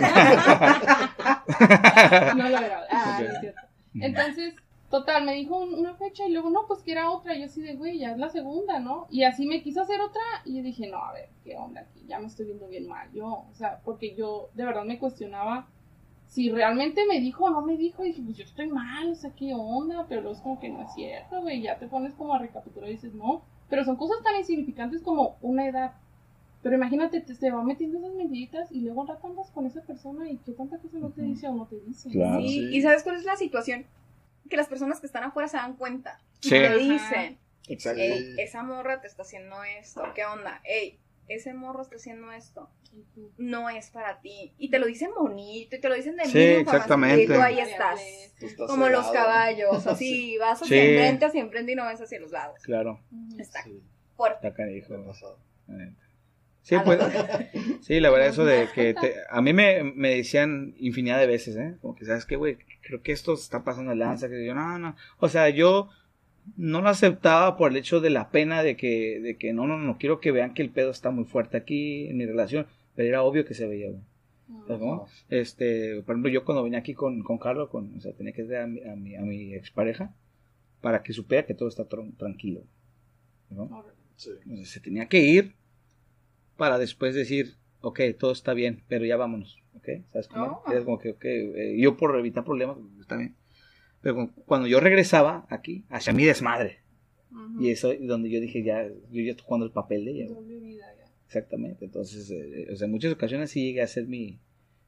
No lo era. Ah, no es cierto. Entonces, total, me dijo un- una fecha y luego, no, pues que era otra. Y yo así de, güey, ya es la segunda, ¿no? Y así me quiso hacer otra y yo dije, no, a ver, ¿qué onda aquí? Ya me estoy viendo bien mal. Yo, o sea, porque yo de verdad me cuestionaba si realmente me dijo o no me dijo. Y dije, pues yo estoy mal, o sea, ¿qué onda? Pero luego es como que no es cierto, güey. Ya te pones como a recapitular y dices, no. Pero son cosas tan insignificantes como una edad. Pero imagínate, te, te va metiendo esas mentiritas y luego un rato andas con esa persona y qué tanta cosa no te dice o no te dice. Claro. Sí, sí. y ¿sabes cuál es la situación? Que las personas que están afuera se dan cuenta. Y Sí. te Ajá. dicen, Exacto. Ey, esa morra te está haciendo esto, ¿qué onda? Ey, ese morro está haciendo esto, Y tú, no es para ti. Y te lo dicen bonito, y te lo dicen de Sí, forma, exactamente. Y tú ahí estás. Tú estás Como los caballos, así, vas hacia Sí. enfrente, hacia enfrente y no ves hacia los lados. Claro. Está Sí, fuerte. está canijo. pasado. Sí, pues, la- sí, la verdad, eso de que te- a mí me, me decían infinidad de veces, ¿eh? Como que, ¿sabes qué, güey? Creo que esto se está pasando de lanza, que yo, no, no. O sea, yo no lo aceptaba por el hecho de la pena de que, de que no, no, no, quiero que vean que el pedo está muy fuerte aquí en mi relación, pero era obvio que se veía, güey. ¿Sabes cómo? Este, por ejemplo, yo cuando venía aquí con, con Carlos, con, o sea, tenía que ver a mi, a mi, a mi expareja para que supiera que todo está tran- tranquilo, ¿no? Sí. Entonces, se tenía que ir para después decir, ok, todo está bien, pero ya vámonos, ¿ok? ¿Sabes cómo? Oh. Era como que, ok, eh, yo por evitar problemas, pues, está bien. Pero cu- cuando yo regresaba aquí, hacia mi desmadre, Ujú. y eso es donde yo dije, ya, yo ya estoy jugando el papel de ella, exactamente. Entonces, eh, o sea, en muchas ocasiones sí llegué a hacer mi,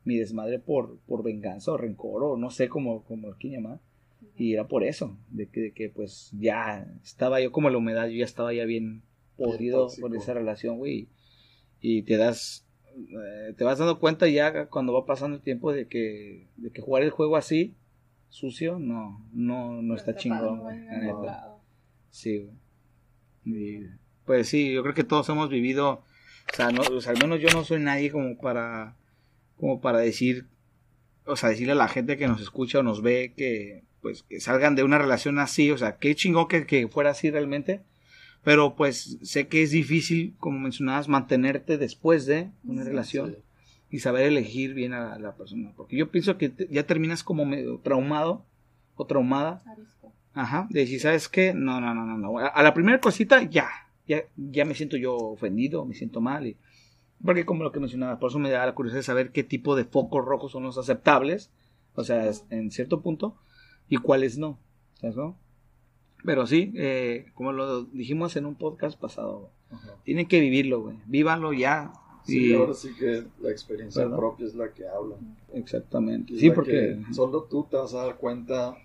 mi desmadre por, por venganza o rencor, o no sé cómo, cómo quieren llamar. Y era por eso, de que, de que pues ya estaba yo como la humedad, yo ya estaba ya bien podrido por esa relación, güey. Y te das, eh, te vas dando cuenta ya cuando va pasando el tiempo de que, de que jugar el juego así, sucio, no, no, no está está chingón, No. Sí. Y, pues sí, yo creo que todos hemos vivido, o sea, no, o sea, al menos yo no soy nadie como para, como para decir, o sea, decirle a la gente que nos escucha o nos ve que, pues, que salgan de una relación así, o sea, qué chingón que, que fuera así realmente, pero pues sé que es difícil, como mencionabas, mantenerte después de una Sí. relación Sí. y saber elegir bien a la persona, porque yo pienso que te- ya terminas como medio traumado o traumada Arisco. Ajá, de decir, ¿sabes qué? No, no, no, no, no. A, a la primera cosita, ya, ya, ya me siento yo ofendido, me siento mal. Y, porque como lo que mencionaba, por eso me da la curiosidad de saber qué tipo de focos rojos son los aceptables, o sea, en cierto punto, y cuáles no, ¿sabes, no? Pero sí, eh, como lo dijimos en un podcast pasado, Ajá. tienen que vivirlo, güey, vívanlo ya. Sí, y- ahora sí que la experiencia ¿Verdad? propia es la que habla. Exactamente. Sí, porque... que solo tú te vas a dar cuenta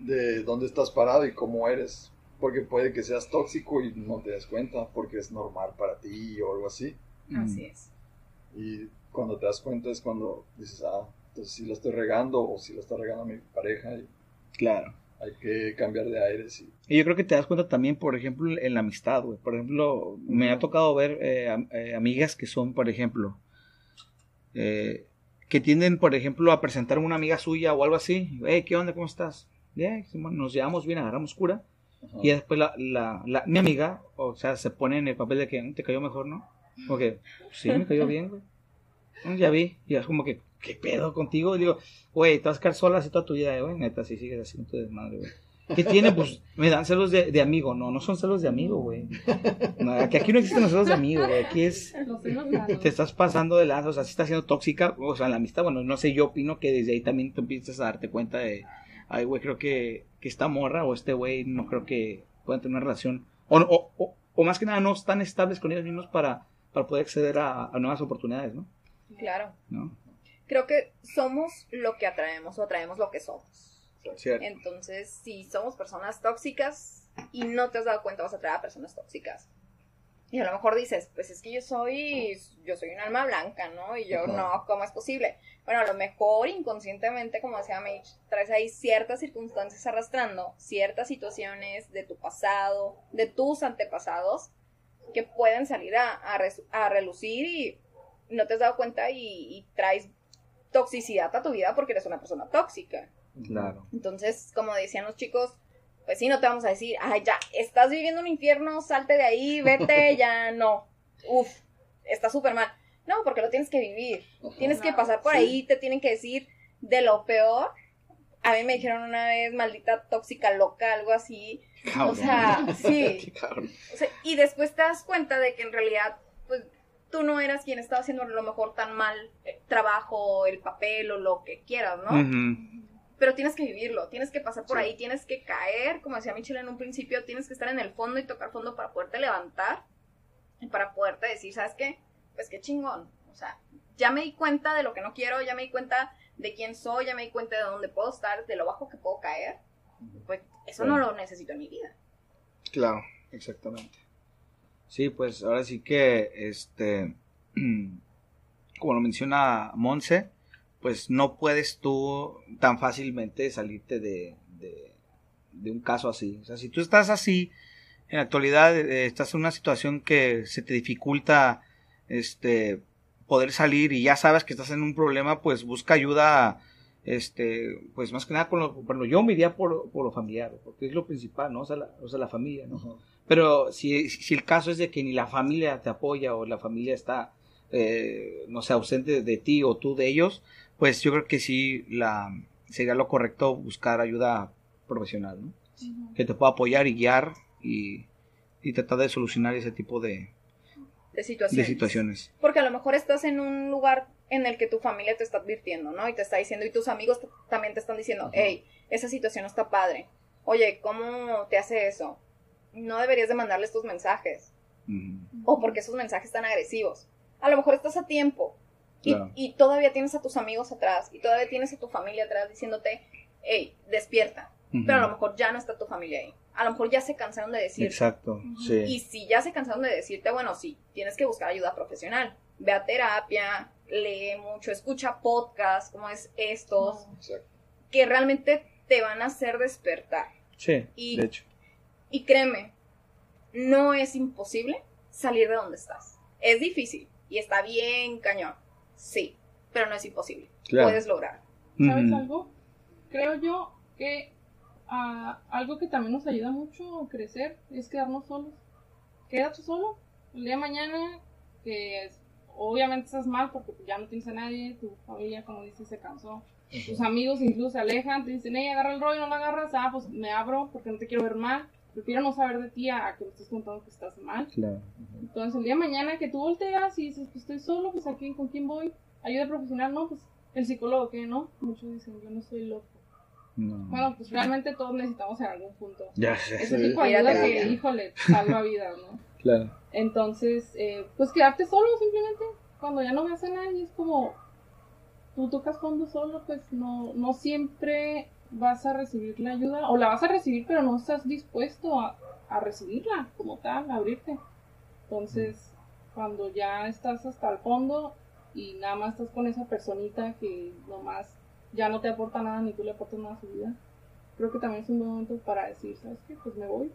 de dónde estás parado y cómo eres. Porque puede que seas tóxico y no te des cuenta porque es normal para ti o algo así. mm, Así es. Y cuando te das cuenta es cuando dices, ah, entonces sí la estoy regando o sí la está regando mi pareja y Claro. Hay que cambiar de aires. Y, Y yo creo que te das cuenta también, por ejemplo, en la amistad, güey. Por ejemplo, me ha tocado ver eh, am- eh, amigas que son, por ejemplo, eh, que tienden, por ejemplo, a presentar a una amiga suya o algo así. Hey, ¿qué onda? ¿Cómo estás? Bien, nos llevamos bien, agarramos cura. ajá. Y después la, la, la- mi amiga, o sea, se pone en el papel de que "Mm, te cayó mejor, ¿no? Como que, sí, me cayó bien, güey. "Mm, Ya vi. Y es como que, ¿qué pedo contigo? Y digo, güey, te vas a quedar sola así toda tu vida, eh, güey. Neta, si sigues así, no te desmadre, güey. ¿Qué tiene? Pues me dan celos de, de amigo. No, no son celos de amigo, güey. No, que aquí no existen los celos de amigo, güey. Aquí es te estás pasando de lanza, o sea, si estás siendo tóxica, o sea, en la amistad, bueno, no sé, yo opino que desde ahí también te empiezas a darte cuenta de, ay, güey, creo que, que esta morra o este güey no creo que puedan tener una relación, o, o, o, o más que nada no están estables con ellos mismos para, para poder acceder a, a nuevas oportunidades, ¿no? Claro. ¿No? Creo que somos lo que atraemos o atraemos lo que somos. Cierto. Entonces, si somos personas tóxicas y no te has dado cuenta, vas a atraer a personas tóxicas. Y a lo mejor dices, pues es que yo soy, yo soy un alma blanca, ¿no? Y yo no, ¿cómo es posible? Bueno, a lo mejor inconscientemente, como decía Mitch, traes ahí ciertas circunstancias arrastrando, ciertas situaciones de tu pasado, de tus antepasados, que pueden salir a, a res- a relucir y no te has dado cuenta y, y traes toxicidad a tu vida porque eres una persona tóxica. Claro. Entonces, como decían los chicos, pues sí, no te vamos a decir, ay, ya, estás viviendo un infierno, salte de ahí, vete, ya no. Uf, está súper mal. No, porque lo tienes que vivir. Ajá. Tienes que pasar por sí. ahí, te tienen que decir de lo peor. A mí me dijeron una vez, maldita tóxica loca, algo así. O sea, sí. Qué cabrón. O sea, y después te das cuenta de que en realidad, tú no eras quien estaba haciendo a lo mejor tan mal eh, trabajo, el papel o lo que quieras, ¿no? Pero tienes que vivirlo, tienes que pasar por Sí. ahí, tienes que caer, como decía Michelle en un principio, tienes que estar en el fondo y tocar fondo para poderte levantar y para poderte decir, ¿sabes qué? pues qué chingón. O sea, ya me di cuenta de lo que no quiero, ya me di cuenta de quién soy, ya me di cuenta de dónde puedo estar, de lo bajo que puedo caer. Pues eso no lo necesito en mi vida. Claro, exactamente. Sí, pues ahora sí que, este, como lo menciona Monse, pues no puedes tú tan fácilmente salirte de, de, un caso así. O sea, si tú estás así, en la actualidad eh, estás en una situación que se te dificulta, este, poder salir y ya sabes que estás en un problema, pues busca ayuda, este, pues más que nada con lo, bueno, yo me iría por, por lo familiar, porque es lo principal, ¿no? O sea, la, o sea, la familia, ¿no? Pero si, si el caso es de que ni la familia te apoya o la familia está, eh, no sé, ausente de ti o tú de ellos, pues yo creo que sí la, sería lo correcto buscar ayuda profesional, ¿no? Que te pueda apoyar y guiar y, y tratar de solucionar ese tipo de, de situaciones. de situaciones. Porque a lo mejor estás en un lugar en el que tu familia te está advirtiendo, ¿no? Y te está diciendo, y tus amigos también te están diciendo, hey, esa situación no está padre. Oye, ¿cómo te hace eso? No deberías de mandarle estos mensajes. O porque esos mensajes están agresivos. A lo mejor estás a tiempo. Y, todavía tienes a tus amigos atrás. Y todavía tienes a tu familia atrás diciéndote, hey, despierta. Pero a lo mejor ya no está tu familia ahí a lo mejor ya se cansaron de decirte. Exacto, sí. Y si ya se cansaron de decirte, bueno, sí, tienes que buscar ayuda profesional. Ve a terapia, lee mucho, escucha podcasts como es estos, que realmente te van a hacer despertar. Sí, y, de hecho. Y créeme, no es imposible salir de donde estás. Es difícil y está bien cañón, sí, pero no es imposible. Puedes lograr. ¿Sabes algo? Creo yo que algo que también nos ayuda mucho a crecer es quedarnos solos. Quédate solo. El día de mañana, que obviamente estás mal porque ya no tienes a nadie, tu familia, como dices, se cansó. Tus amigos incluso se alejan, te dicen, hey, agarra el rollo, no lo agarras, ah, pues me abro porque no te quiero ver mal. Prefiero no saber de ti a, que me estés contando que estás mal. Entonces, el día de mañana que tú volteas y dices, pues estoy solo, pues aquí, ¿con quién voy? Ayuda profesional, no, pues el psicólogo, ¿qué? No, muchos dicen, yo no soy loco bueno, pues realmente todos necesitamos en algún punto. Ya sé. Ese tipo de ayuda que, híjole, salva vidas, ¿no? Claro. Entonces, eh, pues quedarte solo simplemente. Cuando ya no veas a nadie, es como. Tú tocas fondo solo, pues no, no siempre vas a recibir la ayuda. O la vas a recibir, pero no estás dispuesto a, a recibirla como tal, a abrirte. Entonces, cuando ya estás hasta el fondo y nada más estás con esa personita que nomás ya no te aporta nada ni tú le aportas nada a su vida. Creo que también es un buen momento para decir, ¿sabes qué? Pues me voy,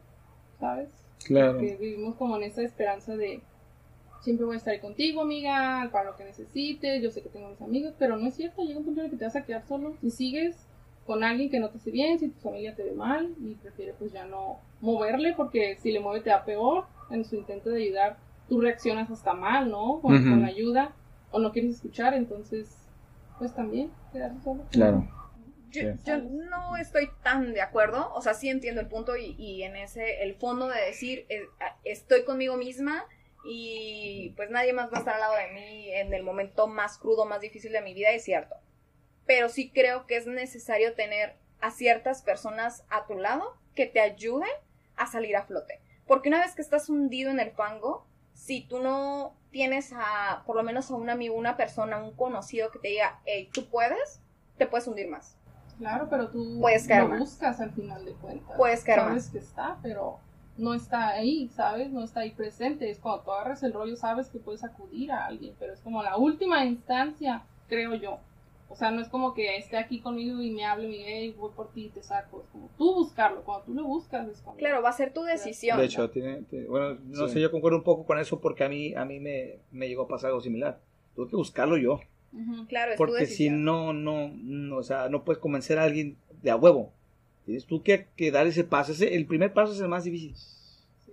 ¿sabes? Claro. Porque vivimos como en esa esperanza de siempre voy a estar contigo, amiga, para lo que necesites, yo sé que tengo mis amigos, pero no es cierto, llega un punto en el que te vas a quedar solo si sigues con alguien que no te hace bien, si tu familia te ve mal y prefiere pues ya no moverle porque si le mueve te da peor en su intento de ayudar, tú reaccionas hasta mal, ¿no? Con, con ayuda o no quieres escuchar, entonces pues también quedarse solo. Claro. Yo, no estoy tan de acuerdo, o sea, sí entiendo el punto y, en ese, el fondo de decir, eh, estoy conmigo misma y pues nadie más va a estar al lado de mí en el momento más crudo, más difícil de mi vida, es cierto. Pero sí creo que es necesario tener a ciertas personas a tu lado que te ayuden a salir a flote. Porque una vez que estás hundido en el fango, si tú no tienes a, por lo menos a un amigo, una persona, un conocido que te diga, hey, tú puedes, te puedes hundir más. Claro, pero tú puedes lo buscas al final de cuentas. Puedes caer Sabes que está, pero no está ahí, ¿sabes? No está ahí presente. Es cuando tú agarras el rollo, sabes que puedes acudir a alguien, pero es como la última instancia, creo yo. O sea, no es como que esté aquí conmigo y me hable, y hey, voy por ti y te saco. Es como tú buscarlo. Cuando tú lo buscas, es como. Claro, va a ser tu decisión. De hecho, tiene, bueno, no sé, yo concuerdo un poco con eso porque a mí, a mí me, me llegó a pasar algo similar. Tuve que buscarlo yo. Claro, es Porque si no, no, no, o sea, no puedes convencer a alguien de a huevo. Tienes tú que, que dar ese paso. Ese, el primer paso es el más difícil.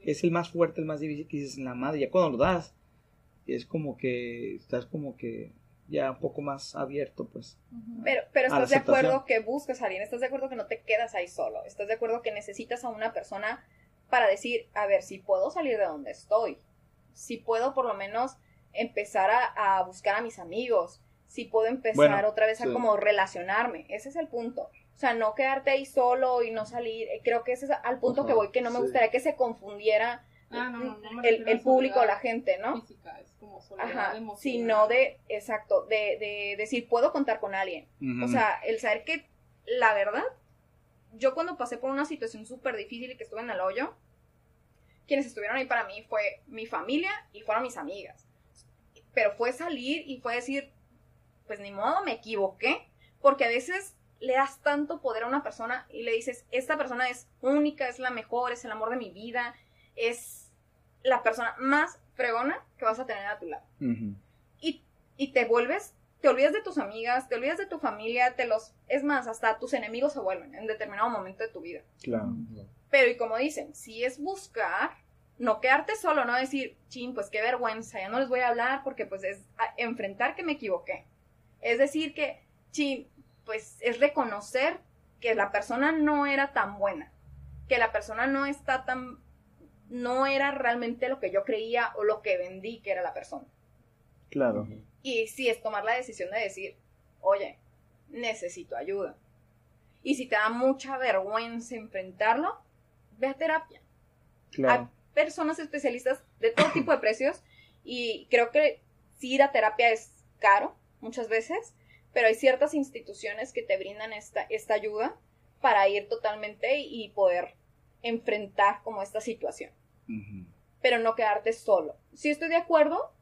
Es el más fuerte, el más difícil que dices, la madre, ya cuando lo das, es como que estás como que ya un poco más abierto, pues. Pero, pero estás de acuerdo que buscas a alguien, estás de acuerdo que no te quedas ahí solo, estás de acuerdo que necesitas a una persona para decir, a ver, si puedo salir de donde estoy, si puedo por lo menos empezar a, buscar a mis amigos, si puedo empezar otra vez a como relacionarme, ese es el punto. O sea, no quedarte ahí solo y no salir, eh, creo que ese es al punto que voy, que no me gustaría que se confundiera ah, el, el público, la gente, ¿no? Física, como soledad Ajá, emocional. sino de, exacto, de, de decir, puedo contar con alguien. O sea, el saber que, la verdad, yo cuando pasé por una situación súper difícil y que estuve en el hoyo, quienes estuvieron ahí para mí fue mi familia y fueron mis amigas. Pero fue salir y fue decir, pues ni modo, me equivoqué, porque a veces le das tanto poder a una persona y le dices, esta persona es única, es la mejor, es el amor de mi vida, es la persona más fregona que vas a tener a tu lado y, y te vuelves, te olvidas de tus amigas, te olvidas de tu familia, te los, es más, hasta tus enemigos se vuelven en determinado momento de tu vida. Claro. Pero y como dicen, si es buscar, no quedarte solo, no decir, chin, pues qué vergüenza, ya no les voy a hablar porque pues es enfrentar que me equivoqué. Es decir que, chin, pues es reconocer que la persona no era tan buena, que la persona no está tan, no era realmente lo que yo creía o lo que vendí que era la persona. Claro. Y sí, es tomar la decisión de decir, oye, necesito ayuda. Y si te da mucha vergüenza enfrentarlo, ve a terapia. Claro. Hay personas especialistas de todo tipo de precios y creo que sí ir a terapia es caro muchas veces, pero hay ciertas instituciones que te brindan esta, esta ayuda para ir totalmente y poder enfrentar como esta situación Pero no quedarte solo. Sí estoy de acuerdo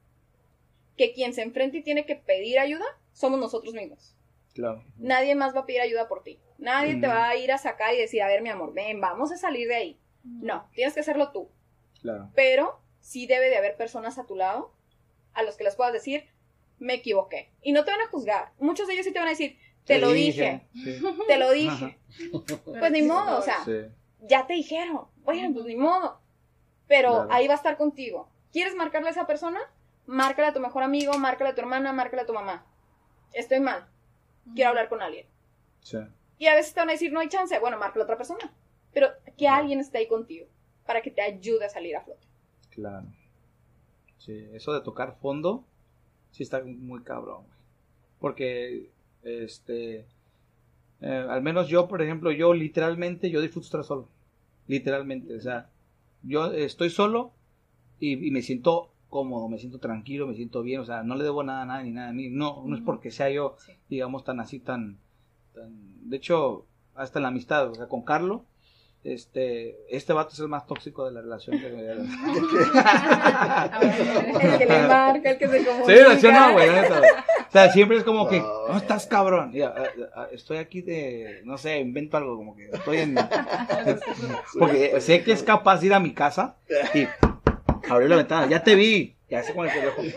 que quien se enfrenta y tiene que pedir ayuda somos nosotros mismos. Claro. Nadie más va a pedir ayuda por ti. Nadie te va a ir a sacar y decir, a ver, mi amor, ven, vamos a salir de ahí. No, tienes que hacerlo tú. Claro. Pero sí debe de haber personas a tu lado a los que les puedas decir, me equivoqué. Y no te van a juzgar. Muchos de ellos sí te van a decir, te, lo dije, Sí. te lo dije. Pues ni modo, o sea, Sí. ya te dijeron. Bueno, pues ni modo. Pero Claro. ahí va a estar contigo. ¿Quieres marcarle a esa persona? Márcale a tu mejor amigo, márcale a tu hermana, márcale a tu mamá. Estoy mal, quiero hablar con alguien. Sí. Y a veces te van a decir, no hay chance. Bueno, márcale a otra persona. Pero que alguien esté ahí contigo para que te ayude a salir a flote. Claro. Sí, eso de tocar fondo, sí está muy cabrón, güey. Porque, este, eh, al menos yo, por ejemplo, yo literalmente, yo disfruto estar solo. Literalmente, o sea, yo estoy solo y, y me siento cómodo, me siento tranquilo, me siento bien, o sea, no le debo nada a nadie ni nada a mí. No, no es porque sea yo, Sí. digamos, tan así, tan, tan... De hecho, hasta en la amistad, o sea, con Carlos, este, este vato es el más tóxico de la relación. que- El que le marca, el que se comunica. Sí, no, güey. O sea, siempre es como que, No. no estás cabrón. Y, ah, ah, estoy aquí de, no sé, invento algo, como que estoy en. Porque sé que es capaz de ir a mi casa y abrir la ventana. Ya te vi. Ya sé con el teléfono.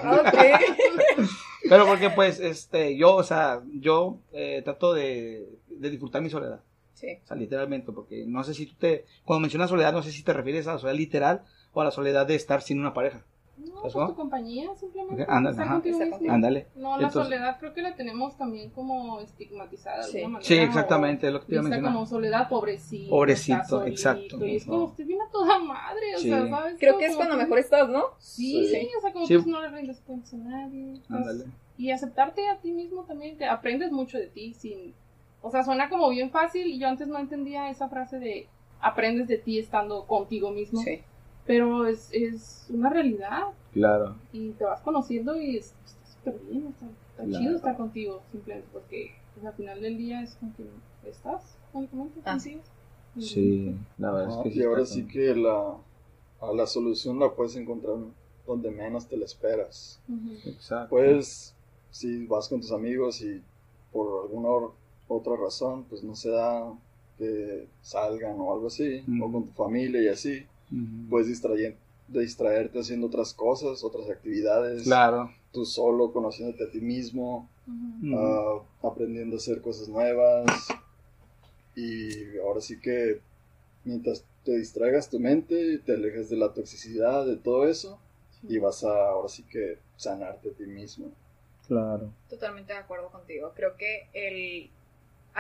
Pero porque, pues, este, yo, o sea, yo eh, trato de, de disfrutar mi soledad. Sí. O sea, literalmente, porque no sé si tú te. Cuando mencionas soledad, no sé si te refieres a la soledad literal o a la soledad de estar sin una pareja. No, ¿Eso? por tu compañía, simplemente. Ok, ándale, estar ajá. Ándale. No, la Entonces- soledad creo que la tenemos también como estigmatizada de Sí. alguna manera. Sí, o exactamente, es lo que te iba a mencionar. como soledad pobrecito. Pobrecito, solito, exacto. Y es como, usted viene a toda madre, o Sí. sea, ¿sabes? Creo que es cuando que- mejor estás, ¿no? Sí, Sí. sí, o sea, como Sí. que pues, no le rindes cuentas a nadie. Ándale. Y aceptarte a ti mismo también, te aprendes mucho de ti sin... O sea, suena como bien fácil y yo antes no entendía esa frase de aprendes de ti estando contigo mismo. Sí. Pero es, es una realidad Claro. y te vas conociendo y es- está súper bien, está, está Claro. chido estar contigo simplemente porque pues, al final del día es con quien estás únicamente Ah, contigo. Y- Sí, la verdad es que sí. y ahora sí que la, a la solución la puedes encontrar donde menos te la esperas. Ujú. Exacto. Pues, si vas con tus amigos y por alguna otra razón, pues no se da que salgan o algo así, o con tu familia y así, puedes distraer- distraerte haciendo otras cosas, otras actividades, Claro. tú solo, conociéndote a ti mismo, ah, aprendiendo a hacer cosas nuevas. Y ahora sí que mientras te distraigas tu mente y te alejes de la toxicidad, de todo eso, y vas a ahora sí que sanarte a ti mismo. Claro. Totalmente de acuerdo contigo. Creo que el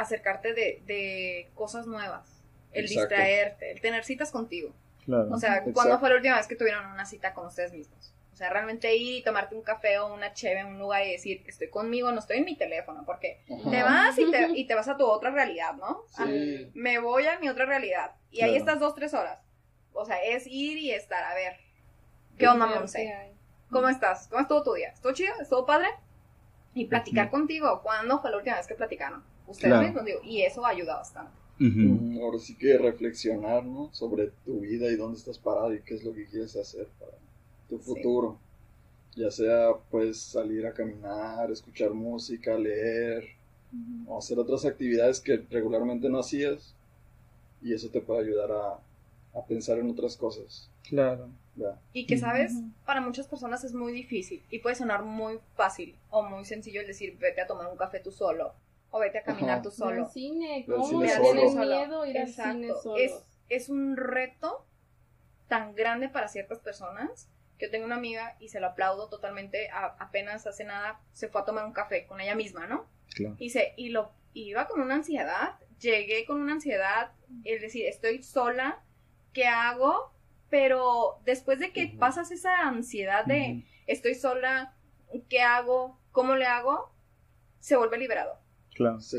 acercarte de, de cosas nuevas, el Exacto. distraerte, el tener citas contigo. Claro. O sea, Exacto. ¿cuándo fue la última vez que tuvieron una cita con ustedes mismos? O sea, realmente ir y tomarte un café o una cheve en un lugar y decir, estoy conmigo, no estoy en mi teléfono, porque Ajá. te vas y te, y te vas a tu otra realidad, ¿no? Ah, Sí. me voy a mi otra realidad. Y ahí estás dos, tres horas. O sea, es ir y estar, a ver, ¿qué onda, Monse? ¿Cómo estás? ¿Cómo estuvo tu día? ¿Estuvo chido? ¿Estuvo padre? Y platicar contigo. ¿Cuándo fue la última vez que platicaron? Ustedes Claro. mismos, digo, y eso ayuda bastante. Mm, Ahora sí que reflexionar, ¿no? Sobre tu vida y dónde estás parado y qué es lo que quieres hacer para tu Sí. futuro. Ya sea, pues, salir a caminar, escuchar música, leer, o hacer otras actividades que regularmente no hacías. Y eso te puede ayudar a, a pensar en otras cosas. Claro. Y que, ¿sabes? Para muchas personas es muy difícil y puede sonar muy fácil o muy sencillo el decir, vete a tomar un café tú solo o vete a caminar Ajá. tú solo. al cine, Ir al ¿cómo? cine Me miedo ir al Exacto. cine solo. Es, es un reto tan grande para ciertas personas que yo tengo una amiga y se lo aplaudo totalmente. a- apenas hace nada se fue a tomar un café con ella misma, ¿no? Claro. Y, se, y lo iba con una ansiedad, llegué con una ansiedad, es decir, estoy sola, ¿qué hago? Pero después de que Ujú. pasas esa ansiedad de Ujú. estoy sola, ¿qué hago? ¿Cómo le hago? Se vuelve liberador. Claro. Sí.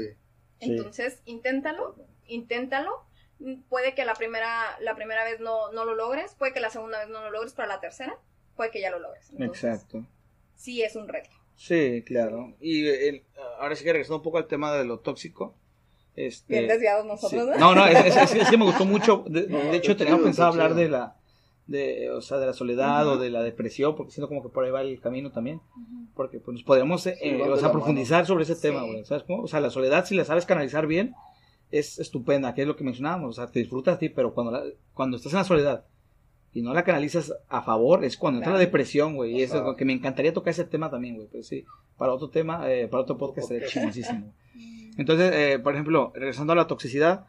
Sí. Entonces, inténtalo, inténtalo. Puede que la primera, la primera vez no, no lo logres, puede que la segunda vez no lo logres, pero la tercera puede que ya lo logres. Entonces, Exacto. Sí, es un reto. Sí, claro. Y el- ahora sí que regresando un poco al tema de lo tóxico. Este, Bien desviados sí. nosotros, ¿no? No, no, es, es- es- es que me gustó mucho. De, No, de hecho, teníamos pensado hablar de la, de, o sea, de la soledad o de la depresión, porque siento como que por ahí va el camino también. Porque pues podemos eh, Sí, eh, o sea, profundizar sobre ese Sí. tema, güey. ¿Sabes cómo? O sea, la soledad, si la sabes canalizar bien, es estupenda, que es lo que mencionábamos. O sea, te disfrutas a ti, pero cuando, la- cuando estás en la soledad y no la canalizas a favor, es cuando entra Claro. la depresión, güey. Y eso es lo que me encantaría tocar ese tema también, güey. Pero sí, para otro tema, eh, para otro podcast sería podcast. chingoncísimo. Entonces, eh, por ejemplo, regresando a la toxicidad,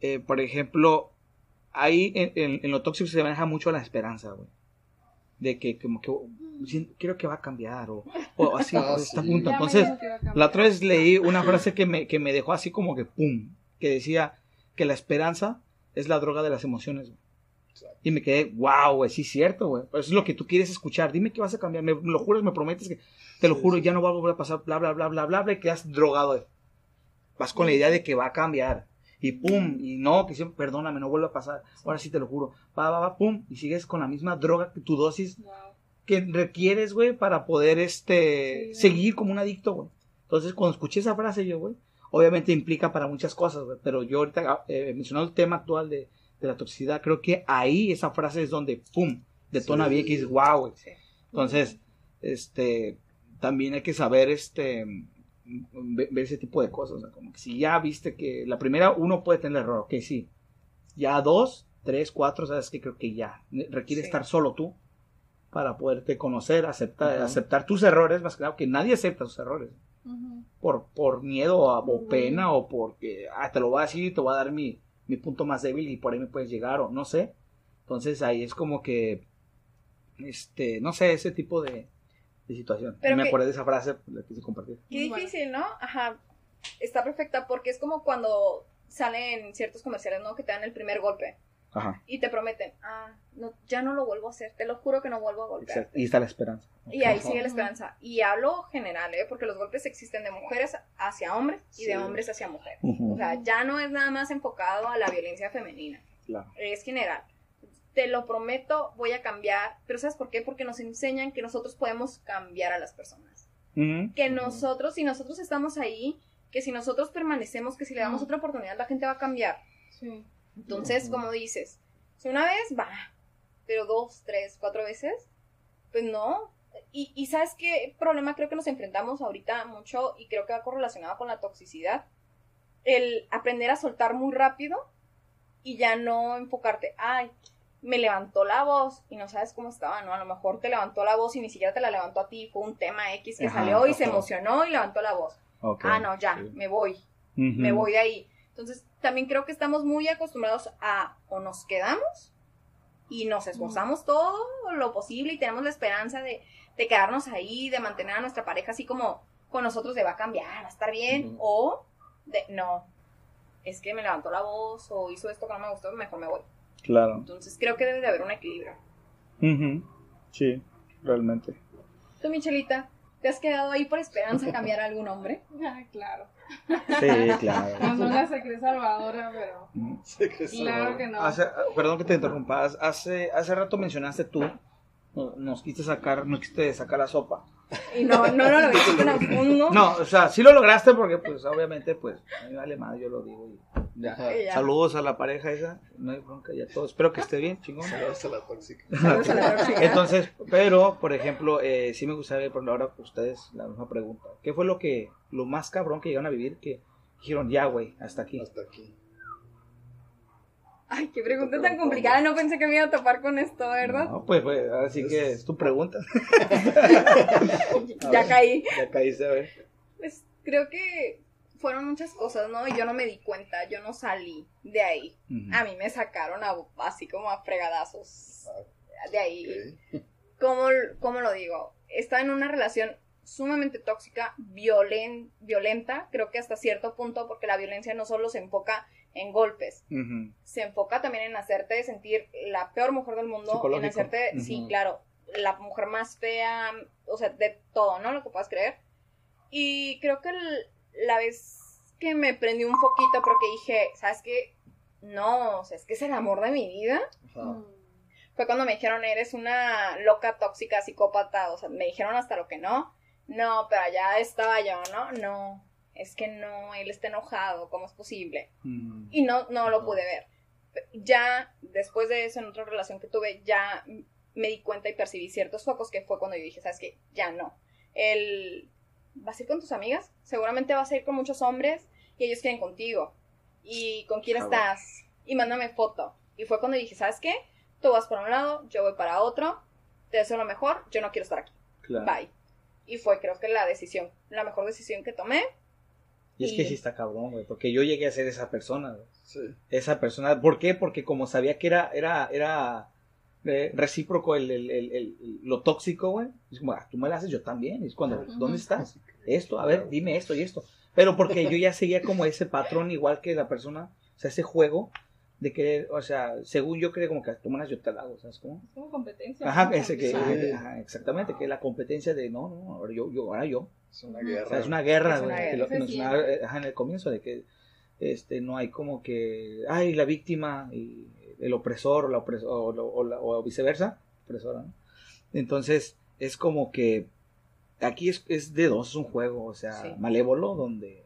eh, por ejemplo, ahí en, en- en lo tóxico se maneja mucho la esperanza, güey. De que como que creo que va a cambiar o, o así, Ah, sí. punto. Entonces, la otra vez leí una frase que me, que me dejó así como que pum, que decía que la esperanza es la droga de las emociones. güey. Y me quedé, wow, güey, sí es cierto, güey. Pero eso es lo que tú quieres escuchar. Dime que vas a cambiar. Me, me lo juras, me prometes que te lo Sí, juro, sí, ya no va a volver a pasar, bla, bla, bla, bla, bla, bla, y quedas drogado. güey. Vas con la idea de que va a cambiar. Y pum, y no, que siempre, perdóname, no vuelve a pasar. Ahora sí te lo juro. Va, va, va, pum, y sigues con la misma droga que tu dosis Wow. que requieres, güey, para poder este Sí. seguir como un adicto, güey. Entonces, cuando escuché esa frase yo, güey, obviamente implica para muchas cosas, güey, pero yo ahorita eh, mencionando el tema actual de, de la toxicidad, creo que ahí esa frase es donde, pum, detona Sí. bien, que dices, wow, güey. Sí. Entonces, este, también hay que saber, este, ver ese tipo de cosas, o sea, como que si ya viste que la primera uno puede tener error, ok, sí. Ya dos, tres, cuatro, sabes que creo que ya requiere Sí. estar solo tú para poderte conocer, aceptar, aceptar tus errores, más claro que nadie acepta sus errores por, por miedo a- o pena o porque ah, te lo voy a decir y te voy a dar mi, mi punto más débil y por ahí me puedes llegar o no sé. Entonces ahí es como que, este, no sé, ese tipo de, de situación. Pero Y me que- acordé de esa frase, la quise compartir. Qué difícil, ¿no? Ajá. Está perfecta porque es como cuando salen ciertos comerciales, ¿no? Que te dan el primer golpe Ajá, y te prometen, ah, no, ya no lo vuelvo a hacer, te lo juro que no vuelvo a golpear. exacto. Y está la esperanza. Y ahí sigue la esperanza. Y hablo general, ¿eh? Porque los golpes existen de mujeres hacia hombres y de hombres hacia mujeres. O sea, ya no es nada más enfocado a la violencia femenina. claro. Es general. Te lo prometo, voy a cambiar. Pero ¿sabes por qué? Porque nos enseñan que nosotros podemos cambiar a las personas. Que nosotros, si nosotros estamos ahí, que si nosotros permanecemos, que si le damos otra oportunidad, la gente va a cambiar. Sí. Entonces, como dices, si una vez va, pero dos, tres, cuatro veces, pues no. Y, y ¿sabes qué problema creo que nos enfrentamos ahorita mucho y creo que va correlacionado con la toxicidad? El aprender a soltar muy rápido y ya no enfocarte, ay, me levantó la voz y no sabes cómo estaba, ¿no? A lo mejor te levantó la voz y ni siquiera te la levantó a ti, fue un tema X que Ajá, salió y se emocionó y levantó la voz. Ah, no, ya, sí. me voy me voy de ahí. Entonces, también creo que estamos muy acostumbrados a o nos quedamos y nos esforzamos todo lo posible y tenemos la esperanza de, de quedarnos ahí, de mantener a nuestra pareja así como con nosotros de va a cambiar, va a estar bien, o de no, es que me levantó la voz o hizo esto que no me gustó, mejor me voy. Claro. Entonces, creo que debe de haber un equilibrio. Ujú, Sí, realmente. Tú, Michelita, ¿te has quedado ahí por esperanza a cambiar a algún hombre? Ah, claro. Sí, claro. No soy la secreta salvadora, pero crece, claro que no. Hace- perdón que te interrumpa. Hace, hace rato mencionaste tú nos, quiste sacar, nos quiste sacar la sopa. Y no, no lo lograste a fondo. No, o sea, sí lo lograste porque, pues, obviamente, pues, a mí vale más, yo lo digo. y ya. Ajá. Y ya. Saludos a la pareja esa, no hay bronca, ya todo. Espero que esté bien, chingón. Saludos a la tóxica. Saludos a la tóxica. Entonces, pero, por ejemplo, eh, sí me gustaría por ahora ustedes la misma pregunta. ¿Qué fue lo que, lo más cabrón que llegaron a vivir que dijeron, ya, güey, hasta aquí? Hasta aquí. Ay, qué pregunta tan complicada. No pensé que me iba a topar con esto, ¿verdad? No, pues, pues, así que es tu pregunta. ya caí. Ya caíste, a ver. Pues creo que fueron muchas cosas, ¿no? Y yo no me di cuenta, yo no salí de ahí. A mí me sacaron a- así como a fregadazos de ahí. ¿Cómo, cómo lo digo? Estaba en una relación sumamente tóxica, violen, violenta, creo que hasta cierto punto, porque la violencia no solo se enfoca en golpes, se enfoca también en hacerte sentir la peor mujer del mundo, en hacerte, sí, claro, la mujer más fea, o sea, de todo, ¿no? Lo que puedas creer. Y creo que el- la vez que me prendí un poquito porque dije, ¿sabes qué? No, o sea, es que es el amor de mi vida. Mm. Fue cuando me dijeron, eres una loca, tóxica, psicópata, o sea, me dijeron hasta lo que no. No, pero allá estaba yo, ¿no? No, es que no, él está enojado, ¿cómo es posible? Ujú. y no, no lo pude ver. Ya después de eso, en otra relación que tuve, ya me di cuenta y percibí ciertos focos que fue cuando yo dije, ¿sabes qué? Ya no. El, ¿Vas a ir con tus amigas? Seguramente vas a ir con muchos hombres y ellos quieren contigo. ¿Y con quién Ah, estás? Y mándame foto. Y fue cuando dije, ¿sabes qué? Tú vas para un lado, yo voy para otro, te deseo lo mejor, yo no quiero estar aquí. Claro. Bye. Y fue creo que la decisión, la mejor decisión que tomé. Y es que sí está cabrón, güey, porque yo llegué a ser esa persona, güey. Sí. Esa persona, ¿por qué? Porque como sabía que era, era, era eh, recíproco el, el- el- el- lo tóxico, güey. Es como, ah, tú me lo haces, yo también. Es cuando. ¿dónde estás? Esto, a ver, dime esto y esto. Pero porque yo ya seguía como ese patrón igual que la persona, o sea, ese juego de querer, o sea, según yo creía como que tú me las yo te la hago, ¿sabes cómo? Es como competencia. Ajá, ¿no? ese que, Sí. ajá, exactamente, que la competencia de, no, no, ahora yo, yo, ahora yo. Es una guerra. O sea, es una guerra, Es una güey, que guerra. lo que eh, ajá, en el comienzo de que este no hay como que ay la víctima y el opresor o la opres- o, lo- o la- o viceversa opresora ¿no? entonces es como que aquí es, es de dos es un juego o sea Sí. malévolo donde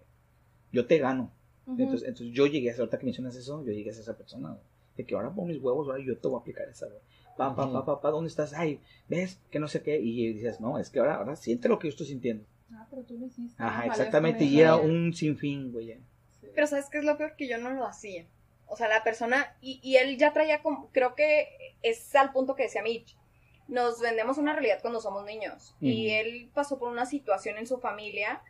yo te gano Ujú. entonces, entonces yo llegué a ser ahorita que mencionas eso yo llegué a ser esa persona güey, de que ahora pon mis huevos ahora yo te voy a aplicar esa güey. Pa, pa, pa, pa, pa, ¿dónde estás? Ay, ¿ves? Que no sé qué. Y dices, no, es que ahora, ahora siente lo que yo estoy sintiendo. Ah, pero tú lo hiciste. Ajá, exactamente. Y era un sinfín, güey. Sí. Pero ¿sabes qué es lo peor? Que yo no lo hacía. O sea, la persona, y, y él ya traía como, creo que es al punto que decía Mitch, nos vendemos una realidad cuando somos niños. Y Ujú. él pasó por una situación en su familia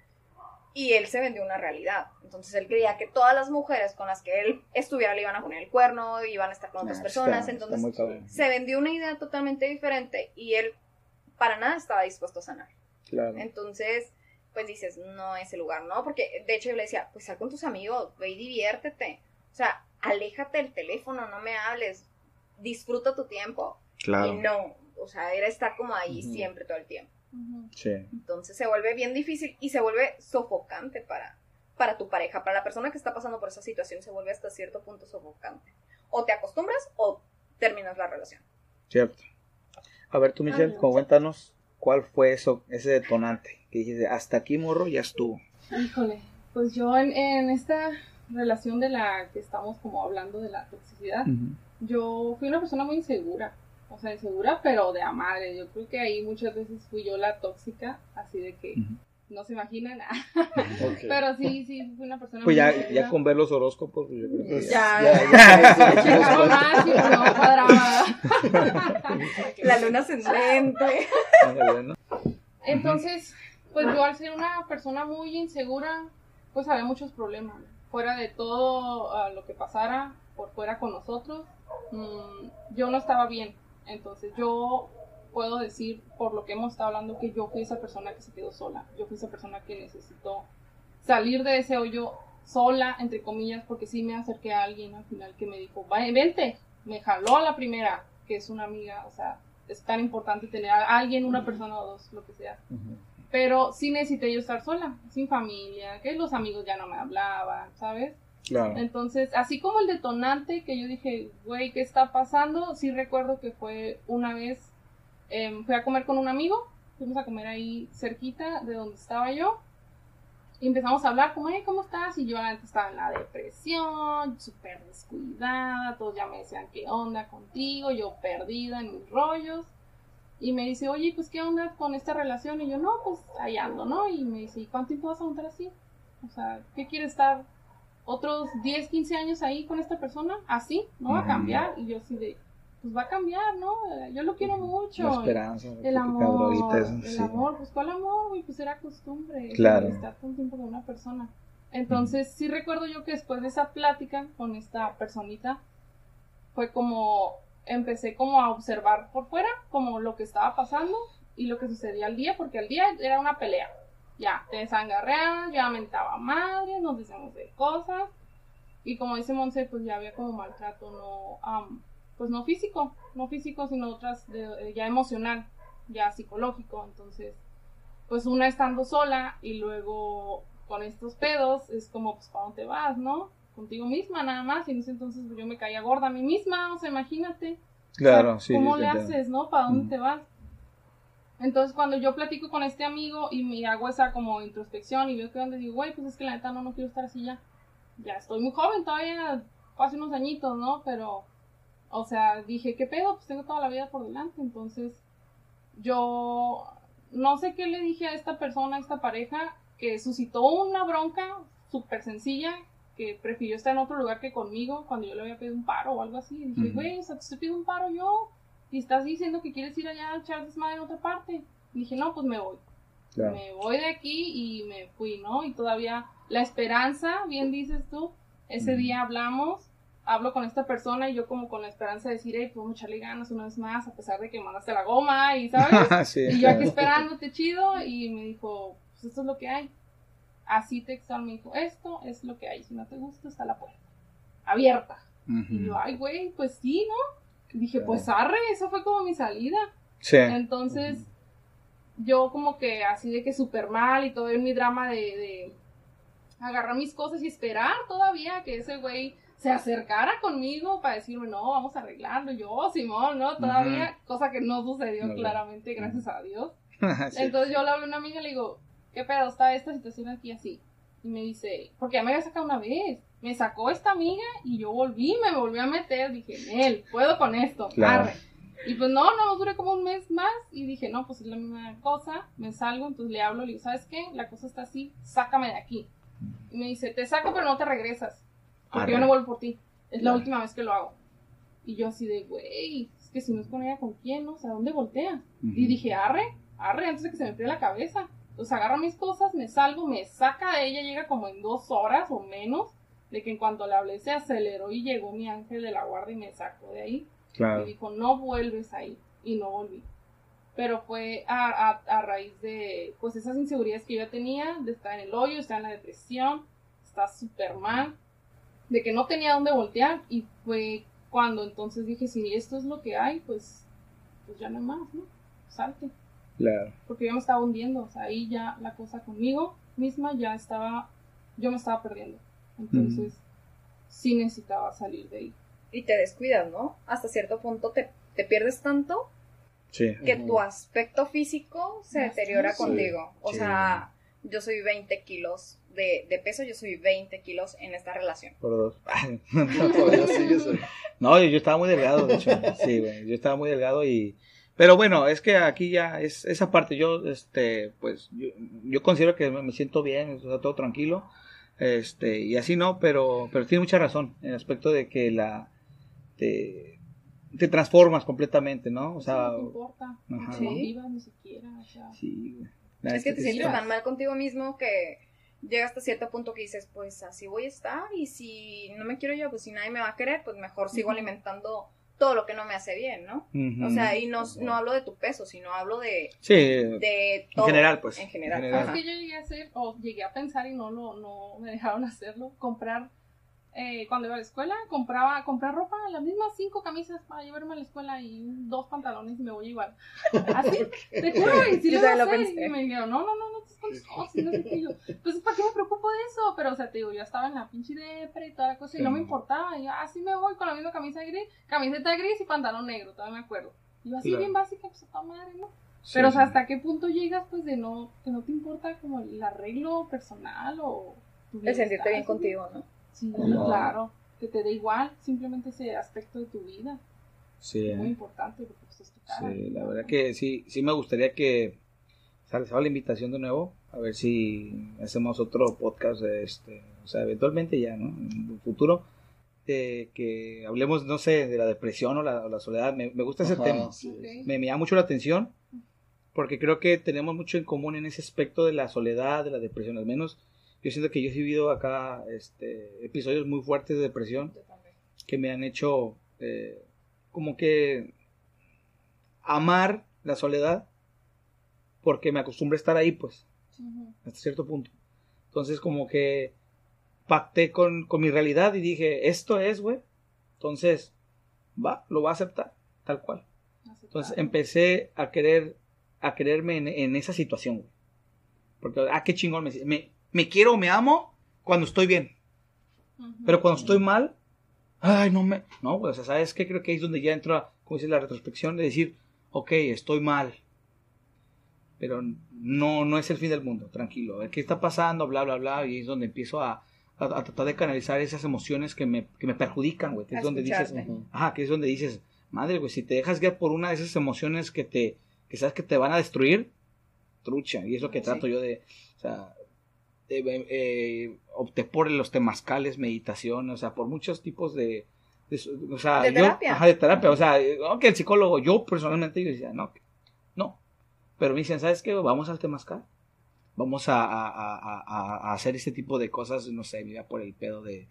y él se vendió una realidad. Entonces él creía que todas las mujeres con las que él estuviera le iban a poner el cuerno, iban a estar con otras Ah, personas. está- entonces se vendió una idea totalmente diferente y él para nada estaba dispuesto a sanar. Claro. Entonces, pues dices, no es el lugar, ¿no? Porque de hecho yo le decía, pues sal con tus amigos, ve y diviértete. O sea, aléjate del teléfono, no me hables, disfruta tu tiempo. Claro. Y no, o sea, era estar como ahí siempre, todo el tiempo. Sí. Entonces se vuelve bien difícil y se vuelve sofocante para, para tu pareja, para la persona que está pasando por esa situación, se vuelve hasta cierto punto sofocante. O te acostumbras o terminas la relación. Cierto. A ver, tú, Michelle, Ah, cuéntanos cuál fue eso, ese detonante. Que dijiste, hasta aquí, morro, ya estuvo. Híjole, pues yo en, en esta relación de la que estamos como hablando de la toxicidad, yo fui una persona muy insegura. O sea, insegura, pero de a madre. Yo creo que ahí muchas veces fui yo la tóxica, así de que no se imaginan. Ok. pero sí, sí, fui una persona Pues muy ya, insegura. ya con ver los horóscopos, pues yo creo que Pues, Ya. ya, ya ya más, no, cuadraba. La luna ascendente. Entonces, pues yo al ser una persona muy insegura, pues había muchos problemas. Fuera de todo ah, lo que pasara por fuera con nosotros, mm, yo no estaba bien. Entonces yo puedo decir, por lo que hemos estado hablando, que yo fui esa persona que se quedó sola. Yo fui esa persona que necesitó salir de ese hoyo sola, entre comillas, porque sí me acerqué a alguien al final que me dijo, "Va- vente, me jaló a la primera, que es una amiga, o sea, es tan importante tener a alguien, una persona o dos, lo que sea. Pero sí necesité yo estar sola, sin familia, que los amigos ya no me hablaban, ¿sabes? Entonces, así como el detonante que yo dije, güey, ¿qué está pasando? Sí recuerdo que fue una vez Em, fui a comer con un amigo, fuimos a comer ahí cerquita de donde estaba yo. Y empezamos a hablar como, ¿cómo estás? Y yo antes estaba en la depresión, súper descuidada, todos ya me decían, ¿qué onda contigo? Yo perdida en mis rollos. Y me dice, oye, pues, ¿qué onda con esta relación? Y yo, no, pues, ahí ando, ¿no? Y me dice, ¿y cuánto tiempo vas a aguantar así? O sea, ¿qué quieres estar otros 10, 15 años ahí con esta persona? Así, ¿no va a cambiar? Y yo así de, pues va a cambiar, ¿no? Yo lo quiero mucho. La esperanza. El amor, el amor, pues ¿cuál amor, güey? Pues era costumbre. Claro. Estar un tiempo con una persona. Entonces, sí recuerdo yo que después de esa plática con esta personita, fue como, empecé como a observar por fuera, como lo que estaba pasando y lo que sucedía al día, porque al día era una pelea. Ya, te desangarrean, ya mentaba madre, nos decíamos de cosas. Y como dice Monse, pues ya había como maltrato, no, pues no físico, no físico, sino otras de, ya emocional, ya psicológico. Entonces, pues una estando sola y luego con estos pedos, es como, pues, ¿para dónde vas, no? Contigo misma nada más. Y en ese entonces pues, yo me caía gorda a mí misma, o sea, imagínate. Claro, sí. ¿Cómo le haces, no? ¿Para dónde te vas? Entonces, cuando yo platico con este amigo y me hago esa como introspección y veo que donde digo, güey, pues es que la neta no, no quiero estar así ya. Ya estoy muy joven todavía, hace unos añitos, ¿no? Pero o sea, dije, ¿qué pedo? Pues tengo toda la vida por delante. Entonces, yo no sé qué le dije a esta persona, a esta pareja, que suscitó una bronca súper sencilla, que prefirió estar en otro lugar que conmigo cuando yo le había pedido un paro o algo así. Y dije, güey, o sea, te estoy pidiendo un paro yo. Y estás diciendo que quieres ir allá a echar desmadre en otra parte. Y dije, no, pues me voy. Me voy de aquí y me fui, ¿no? Y todavía la esperanza, bien dices tú, ese día hablamos hablo con esta persona y yo como con la esperanza de decir, hey, podemos echarle ganas una vez más, a pesar de que mandaste la goma y, ¿sabes? y yo aquí esperándote chido y me dijo, pues esto es lo que hay. Así textual me dijo, esto es lo que hay, si no te gusta está la puerta, abierta. Y yo, ay, güey, pues sí, ¿no? Dije, pues arre, esa fue como mi salida. Sí. Entonces, yo como que así de que súper mal y todo en mi drama de, de agarrar mis cosas y esperar todavía que ese güey se acercara conmigo para decirme, no, vamos a arreglarlo. Yo, Simón, ¿no? Todavía, cosa que no sucedió claramente, gracias a Dios. Entonces yo le hablo a una amiga y le digo, ¿qué pedo está esta situación aquí así? Y me dice, porque ya me había sacado una vez. Me sacó esta amiga y yo volví, me volví a meter. Dije, él, puedo con esto. Claro. Y pues no, no, duré como un mes más y dije, no, pues es la misma cosa, me salgo, entonces le hablo, le digo, ¿sabes qué? La cosa está así, sácame de aquí. Y me dice, te saco pero no te regresas. Porque yo no vuelvo por ti. Es la última vez que lo hago. Y yo así de, güey, es que si no es con ella, ¿con quién? No? O sea, ¿dónde voltea? Y dije, arre, arre, antes de que se me enfríe la cabeza. Entonces agarra mis cosas, me salgo, me saca de ella, llega como en dos horas o menos, de que en cuanto le hablé se aceleró y llegó mi ángel de la guardia y me sacó de ahí. Y dijo, no vuelves ahí. Y no volví. Pero fue a, a, raíz de, pues, esas inseguridades que yo tenía, de estar en el hoyo, estar en la depresión, estar súper mal de que no tenía dónde voltear y fue cuando entonces dije, si esto es lo que hay, pues, pues ya no hay más, ¿no? Salte. Claro. Porque yo me estaba hundiendo, o sea, ahí ya la cosa conmigo misma ya estaba, yo me estaba perdiendo. Entonces, sí necesitaba salir de ahí. Y te descuidas, ¿no? Hasta cierto punto te, te pierdes tanto que tu aspecto físico se deteriora contigo. O sea, yo soy 20 kilos de, peso, yo soy 20 kilos en esta relación. Por dos. no, yo, estaba muy delgado, de hecho. Sí, yo estaba muy delgado y... Pero bueno, es que aquí ya es esa parte, yo, este, pues, yo, considero que me, siento bien, está todo tranquilo, este, y así no, pero, pero tiene mucha razón en el aspecto de que la, te, te transformas completamente, ¿no? O sea, no importa, ¿Sí? no vivas ni siquiera, o sea. Sí, es que te sientes tan mal contigo mismo que llega hasta cierto punto que dices, pues así voy a estar y si no me quiero yo, pues si nadie me va a querer, pues mejor sigo alimentando todo lo que no me hace bien, ¿no? O sea, y no, no hablo de tu peso, sino hablo de, sí, de todo. En general, pues. En general. Es que yo llegué a hacer, o llegué a pensar y no, lo, no me dejaron hacerlo, comprar eh, cuando iba a la escuela, compraba comprar ropa, las mismas cinco camisas para llevarme a la escuela y dos pantalones y me voy igual. Así, te juro, y si lo, Y me dijeron, no, no, no, no te no sé qué. Yo, pues, ¿para qué me preocupo de eso? Pero, o sea, te digo, yo estaba en la pinche depre y toda la cosa y no me importaba. Y así me voy con la misma camisa gris, camiseta gris y pantalón negro, todavía me acuerdo. Y yo así Claro. bien básica, pues a toda madre, ¿no? Pero, o sea, ¿hasta qué punto llegas, pues, de no, que no te importa como el arreglo personal o tu El sentirte bien contigo, ¿no? Sí, Claro. claro. Que te dé igual simplemente ese aspecto de tu vida. Sí, Muy ¿eh? importante porque pues, es tu cara. Sí, la verdad que sí, sí me gustaría que haga la invitación de nuevo, a ver si hacemos otro podcast, este, o sea, eventualmente ya, ¿no? En un futuro, de que hablemos, no sé, de la depresión o la, o la soledad, me, me gusta ese Ajá, tema, sí. Me, me llama mucho la atención, porque creo que tenemos mucho en común en ese aspecto de la soledad, de la depresión, al menos yo siento que yo he vivido acá este, episodios muy fuertes de depresión, que me han hecho eh, como que amar la soledad porque me acostumbré a estar ahí, pues, hasta cierto punto. Entonces, como que pacté con, con mi realidad y dije, esto es, güey. Entonces, va, lo va a aceptar, tal cual. Entonces, empecé a querer, a quererme en, en esa situación, güey. Porque, ah, qué chingón, me, me, me quiero, me amo cuando estoy bien. Pero cuando estoy mal, ay, no me. No, pues, o sea, ¿sabes qué? Creo que ahí es donde ya entra, como dice la retrospección, de decir, ok, estoy mal. Pero no, no es el fin del mundo, tranquilo. A ver qué está pasando, bla, bla, bla. Y es donde empiezo a, a, a tratar de canalizar esas emociones que me, que me perjudican, güey. Que es donde dices, ajá, que es donde dices, madre, güey, si te dejas guiar por una de esas emociones que te, que sabes que te van a destruir, trucha. Y es lo que Sí. trato yo de, o sea, eh, opté por los temazcales, meditación, o sea, por muchos tipos de, de- o sea, De yo- terapia. ajá, de terapia, o sea, no, que el psicólogo, yo personalmente, yo decía, no, no, pero me dicen, ¿sabes qué? Vamos al temazcal, vamos a, a, a, a- a hacer este tipo de cosas, no sé, mira, por el pedo de,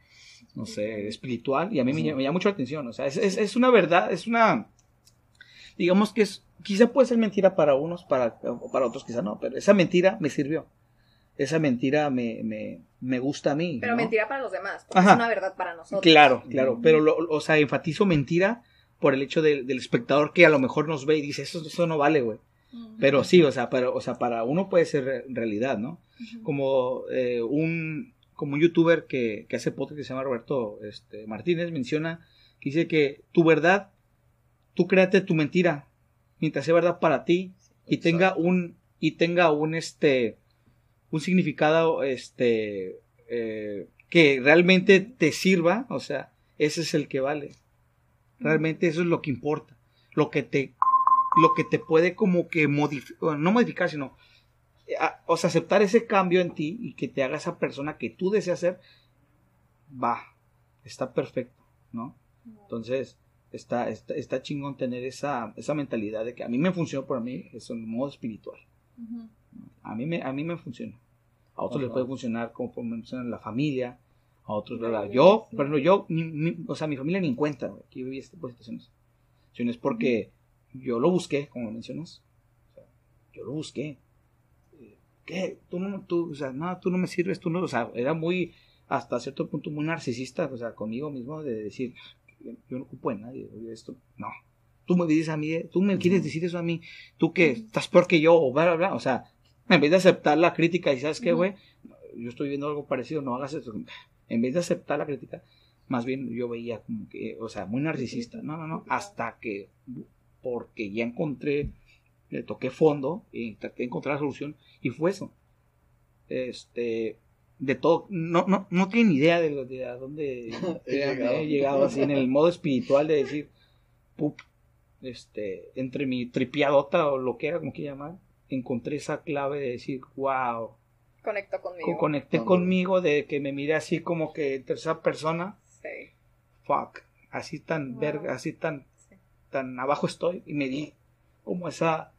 no sé, espiritual, y a mí me, llama- me llama mucho la atención, o sea, es, es, es una verdad, es una, digamos que es, quizá puede ser mentira para unos, para, para otros quizá no, pero esa mentira me sirvió. Esa mentira me, me, me gusta a mí. Pero ¿no? mentira para los demás, porque Ajá. es una verdad para nosotros. Claro, claro. Pero, lo, o sea, enfatizo mentira por el hecho del- del espectador que a lo mejor nos ve y dice, eso, eso no vale, güey. Pero sí, o sea, para, o sea, para uno puede ser re- realidad, ¿no? Como eh, un como un youtuber que, que hace podcast que se llama Roberto este, Martínez menciona que dice que tu verdad, tú créate tu mentira mientras sea verdad para ti y tenga un y tenga un este un significado este eh, que realmente te sirva o sea ese es el que vale. Realmente eso es lo que importa. Lo que te lo que te puede como que modificar no modificar sino eh, o sea aceptar ese cambio en ti y que te haga esa persona que tú deseas ser va está perfecto no entonces, está, está, está chingón tener esa, esa mentalidad de que a mí me funcionó por mí, es un modo espiritual. A mí me, a mí me funciona. A otros les puede funcionar como por la familia, a otros, La ¿verdad? iglesia. Yo, por ejemplo, yo, o sea, mi familia ni en cuenta, güey, que yo viví este tipo de situaciones. Sino es porque yo lo busqué, como mencionas. O sea, yo lo busqué. ¿Qué? Tú no, tú, o sea, no, tú no me sirves, tú no, o sea, era muy, hasta cierto punto, muy narcisista, o sea, conmigo mismo, de decir, yo no ocupo de nadie, esto, no. Tú me dices a mí, tú me quieres decir eso a mí, tú que estás peor que yo, o bla, bla, bla, o sea, en vez de aceptar la crítica y sabes qué, güey, yo estoy viendo algo parecido, no hagas eso. En vez de aceptar la crítica, más bien yo veía como que, o sea, muy narcisista. No, no, no, hasta que, porque ya encontré, le toqué fondo y traté de encontrar la solución y fue eso. Este, de todo, no, no, no tienen idea de, lo- de a dónde He llegado. he llegado así en el modo espiritual de decir, pup, este, entre mi tripiadota o lo que era, como que llamar, encontré esa clave de decir, wow, Conecto conmigo. conecté conmigo, de que me miré así como que en tercera persona, Sí. fuck, así tan Wow. verga, así tan, Sí. tan abajo estoy, y me di como esa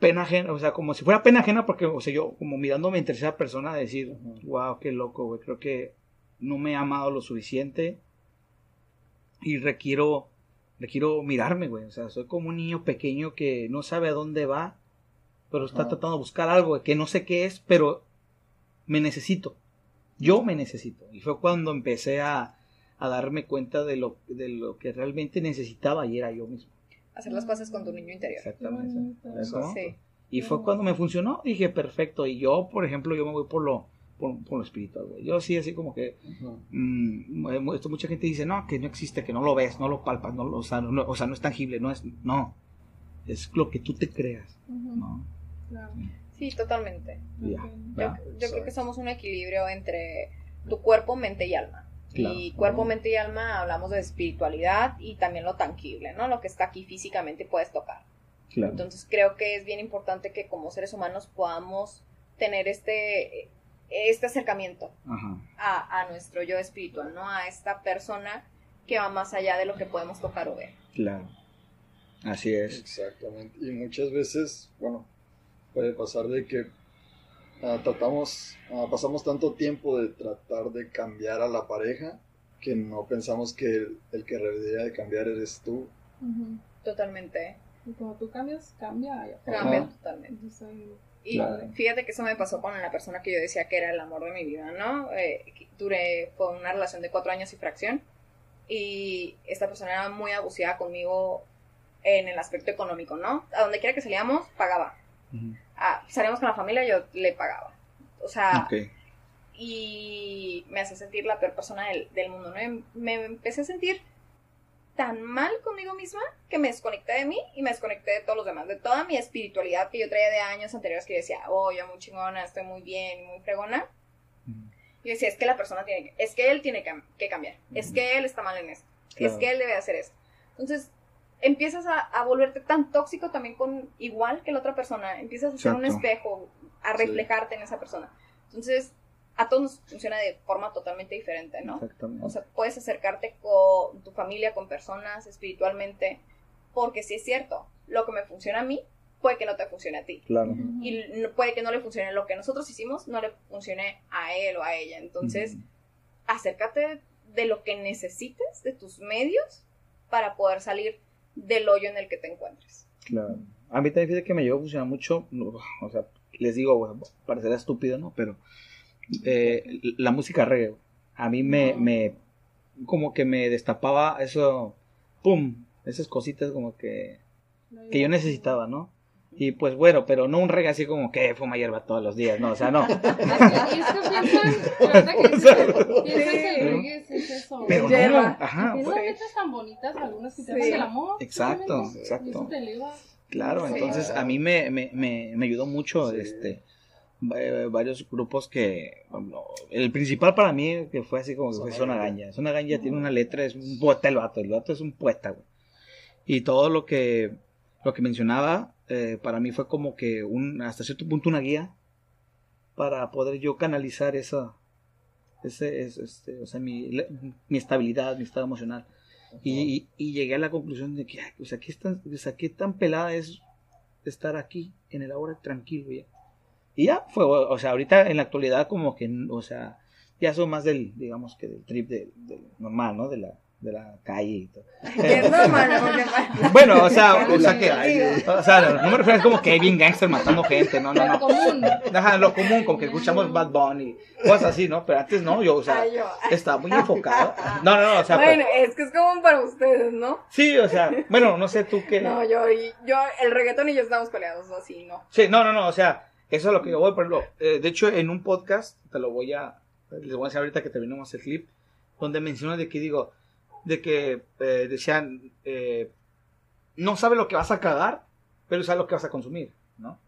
pena ajena, o sea, como si fuera pena ajena, porque, o sea, yo como mirándome en tercera persona, de decir, wow, qué loco, güey, creo que no me he amado lo suficiente y requiero, requiero mirarme, güey, o sea, soy como un niño pequeño que no sabe a dónde va, pero está Ajá. tratando de buscar algo que no sé qué es, pero me necesito, yo me necesito, y fue cuando empecé a, a darme cuenta de lo, de lo que realmente necesitaba y era yo mismo. Hacer las paces con tu niño interior. Exactamente. bonito. Eso. Sí. Y fue cuando me funcionó, dije, perfecto. Y yo, por ejemplo, yo me voy por lo, por, por lo espiritual, güey. Yo sí, así como que, mm, mu- esto mucha gente dice, no, que no existe, que no lo ves, no lo palpas, no, lo- o, sea, no, o sea, no es tangible, no es, no. es lo que tú te creas, ¿no? Claro. Sí, totalmente. Yo, creo que somos un equilibrio entre tu cuerpo, mente y alma. Claro. Y cuerpo, mente y alma hablamos de espiritualidad y también lo tangible, ¿no? Lo que está aquí físicamente y puedes tocar. claro. Entonces creo que es bien importante que como seres humanos podamos tener este, este acercamiento Ajá. a, a nuestro yo espiritual, ¿no? A esta persona que va más allá de lo que podemos tocar o ver. Claro. Así es. Exactamente. Y muchas veces, bueno, puede pasar de que ah, tratamos, ah, pasamos tanto tiempo de tratar de cambiar a la pareja que no pensamos que el, el que debería de cambiar eres tú. Totalmente. Y como tú cambias, cambia. Cambia totalmente. Yo soy- Y Claro. fíjate que eso me pasó con la persona que yo decía que era el amor de mi vida, ¿no? Eh, duré, fue una relación de cuatro años y fracción. Y esta persona era muy abusiva conmigo en el aspecto económico, ¿no? A donde quiera que salíamos, pagaba. Ujú. Ah, salíamos con la familia, yo le pagaba. O sea, y me hace sentir la peor persona del, del mundo, ¿no? Y me empecé a sentir tan mal conmigo misma que me desconecté de mí y me desconecté de todos los demás, de toda mi espiritualidad que yo traía de años anteriores que yo decía, oh, yo muy chingona, estoy muy bien, muy fregona. Ujú. Yo decía, es que la persona tiene que, es que él tiene que, que cambiar, es que él está mal en esto, Claro. es que él debe hacer esto. Entonces, empiezas a, a volverte tan tóxico también con igual que la otra persona, empiezas a ser un espejo, a Sí. reflejarte en esa persona. Entonces, a todos nos funciona de forma totalmente diferente, ¿no? Exactamente. O sea, puedes acercarte con tu familia, con personas, espiritualmente, porque sí es cierto, lo que me funciona a mí puede que no te funcione a ti. claro. Y no- puede que no le funcione lo que nosotros hicimos, no le funcione a él o a ella. Entonces, Ujú. acércate de lo que necesites, de tus medios, para poder salir del hoyo en el que te encuentres. Claro. A mí también fíjate que me llevó a funcionar mucho, o sea, les digo, güey, parecerá estúpido, ¿no? Pero eh, la música reggae, a mí me, me, como que me destapaba eso, pum, esas cositas como que, que yo necesitaba, ¿no? Y pues bueno, pero no un reggae así como que fuma hierba todos los días, no, o sea, no. Y es que piensan, que dices, piensan que el reggae es eso. Pero no, Hierba. ajá, Tiene pues, letras tan bonitas, algunas que te Sí. del amor. Exacto, exacto. Y eso te eleva. Claro, entonces a mí me, me, me, me ayudó mucho Sí. este va- varios grupos que bueno, el principal para mí que fue así como que fue Zona Ganja. Zona Ganja tiene una letra, es un poeta el vato, el vato es un poeta, güey. Y todo lo que lo que mencionaba eh, para mí fue como que un hasta cierto punto una guía para poder yo canalizar esa ese, es- este, o sea, mi, mi estabilidad, mi estado emocional. Y, y- y llegué a la conclusión de que, ay, o sea, ¿qué, es tan, o sea, qué tan pelada es estar aquí en el ahora tranquilo ya. Y ya fue, o sea, ahorita en la actualidad como que, o sea, ya son más del, digamos que del trip de, del normal, ¿no? De la, de la calle y todo. Bueno, o sea, o sea, que, o sea, no, no me refiero a como que hay bien gangster matando gente, no, no, Lo no. común. Ajá, lo común, como que escuchamos Bad Bunny, cosas así, ¿no? Pero antes no, yo, o sea, estaba muy enfocado. No, no, no, o sea, bueno, es que es como para ustedes, ¿no? sí, o sea, bueno, no sé tú qué. No, yo, y- yo, el reggaetón y yo estamos peleados, así, ¿no? Sí, no, no, no, o sea, eso es lo que yo voy, por ejemplo, eh, de hecho, en un podcast, te lo voy a, les voy a decir ahorita que terminemos el clip, donde menciono de que digo, de que eh, decían, eh, no sabe lo que vas a cagar, pero sabe lo que vas a consumir, ¿no?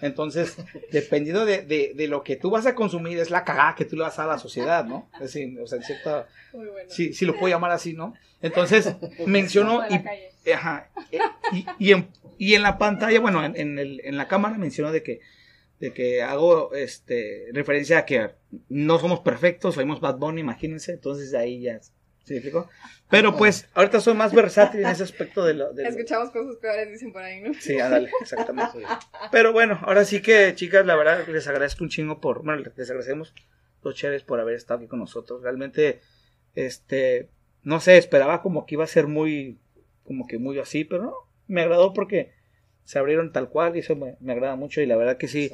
Entonces, dependiendo de, de, de lo que tú vas a consumir, es la cagada que tú le vas a la sociedad, ¿no? Es decir, o sea, en cierta, Muy bueno. sí, sí lo puedo llamar así, ¿no? Entonces, menciono y. Ajá. eh, Y, y, en, y en la pantalla, bueno, en, en, el, en la cámara menciono de que, de que hago este, referencia a que no somos perfectos, somos Bad Bunny, imagínense, entonces ahí ya, ¿sí me explico? Pero pues, ahorita soy más versátil en ese aspecto de lo... de lo- Escuchamos cosas peores, dicen por ahí, ¿no? Sí, ándale, exactamente. Pero bueno, ahora sí que, chicas, la verdad les agradezco un chingo por, bueno, les agradecemos los chéveres por haber estado aquí con nosotros. Realmente, este, no sé, esperaba como que iba a ser muy, como que muy así, pero no, me agradó porque se abrieron tal cual y eso me, me agrada mucho y la verdad que sí,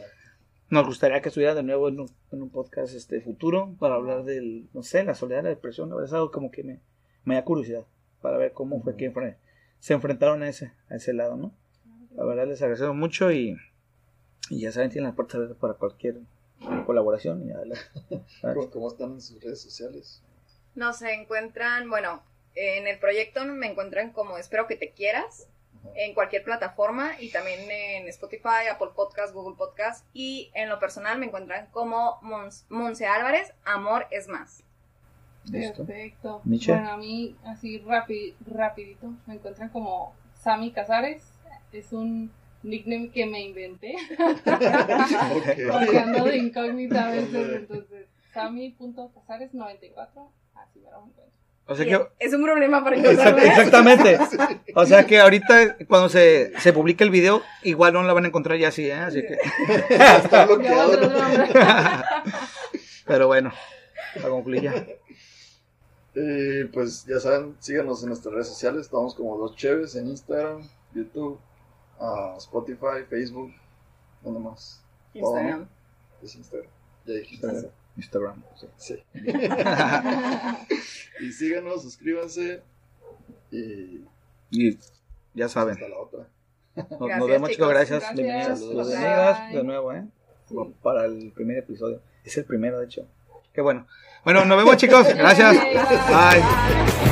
nos gustaría que estuviera de nuevo en un, en un podcast este futuro para hablar del, no sé, la soledad, la depresión, la verdad es algo como que me, me da curiosidad para ver cómo fue que se enfrentaron a ese, a ese lado, ¿no? La verdad les agradecemos mucho y, y ya saben, tienen las puertas abiertas para cualquier colaboración. Y adelante. ¿Cómo, cómo están en sus redes sociales? Nos encuentran, bueno, en el proyecto me encuentran como Espero que te quieras. En cualquier plataforma y también en Spotify, Apple Podcast, Google Podcast y en lo personal me encuentran como Mons- Monse Álvarez, Amor es más. Listo. Perfecto. Bueno, a mí, así rapi- rapidito, me encuentran como Sammy Casares. Es un nickname que me inventé. Ando de incógnita a veces. Entonces, Sammy.casares94. Así me lo encuentro. O sea que, Es un problema para encontrarme. exactamente. O sea que ahorita cuando se, se publique el video, igual no la van a encontrar ya así, ¿eh? Así que. Está bloqueado. Pero bueno, para concluir ya. Y pues ya saben, síganos en nuestras redes sociales. Estamos como Dos Cheves en Instagram, YouTube, ah, Spotify, Facebook. ¿Dónde más? Instagram. Es Instagram. Ya dijiste. Instagram. Sí. Sí. y síganos, suscríbanse. Y Y ya saben. hasta la otra. Nos, vemos, chicos. Gracias. Gracias. Bienvenidas. Saludos. Bienvenidas Bye. de nuevo, ¿eh? Sí. Para el primer episodio. Es el primero, de hecho. Qué bueno. Bueno, nos vemos, chicos. Gracias. Bye. Bye.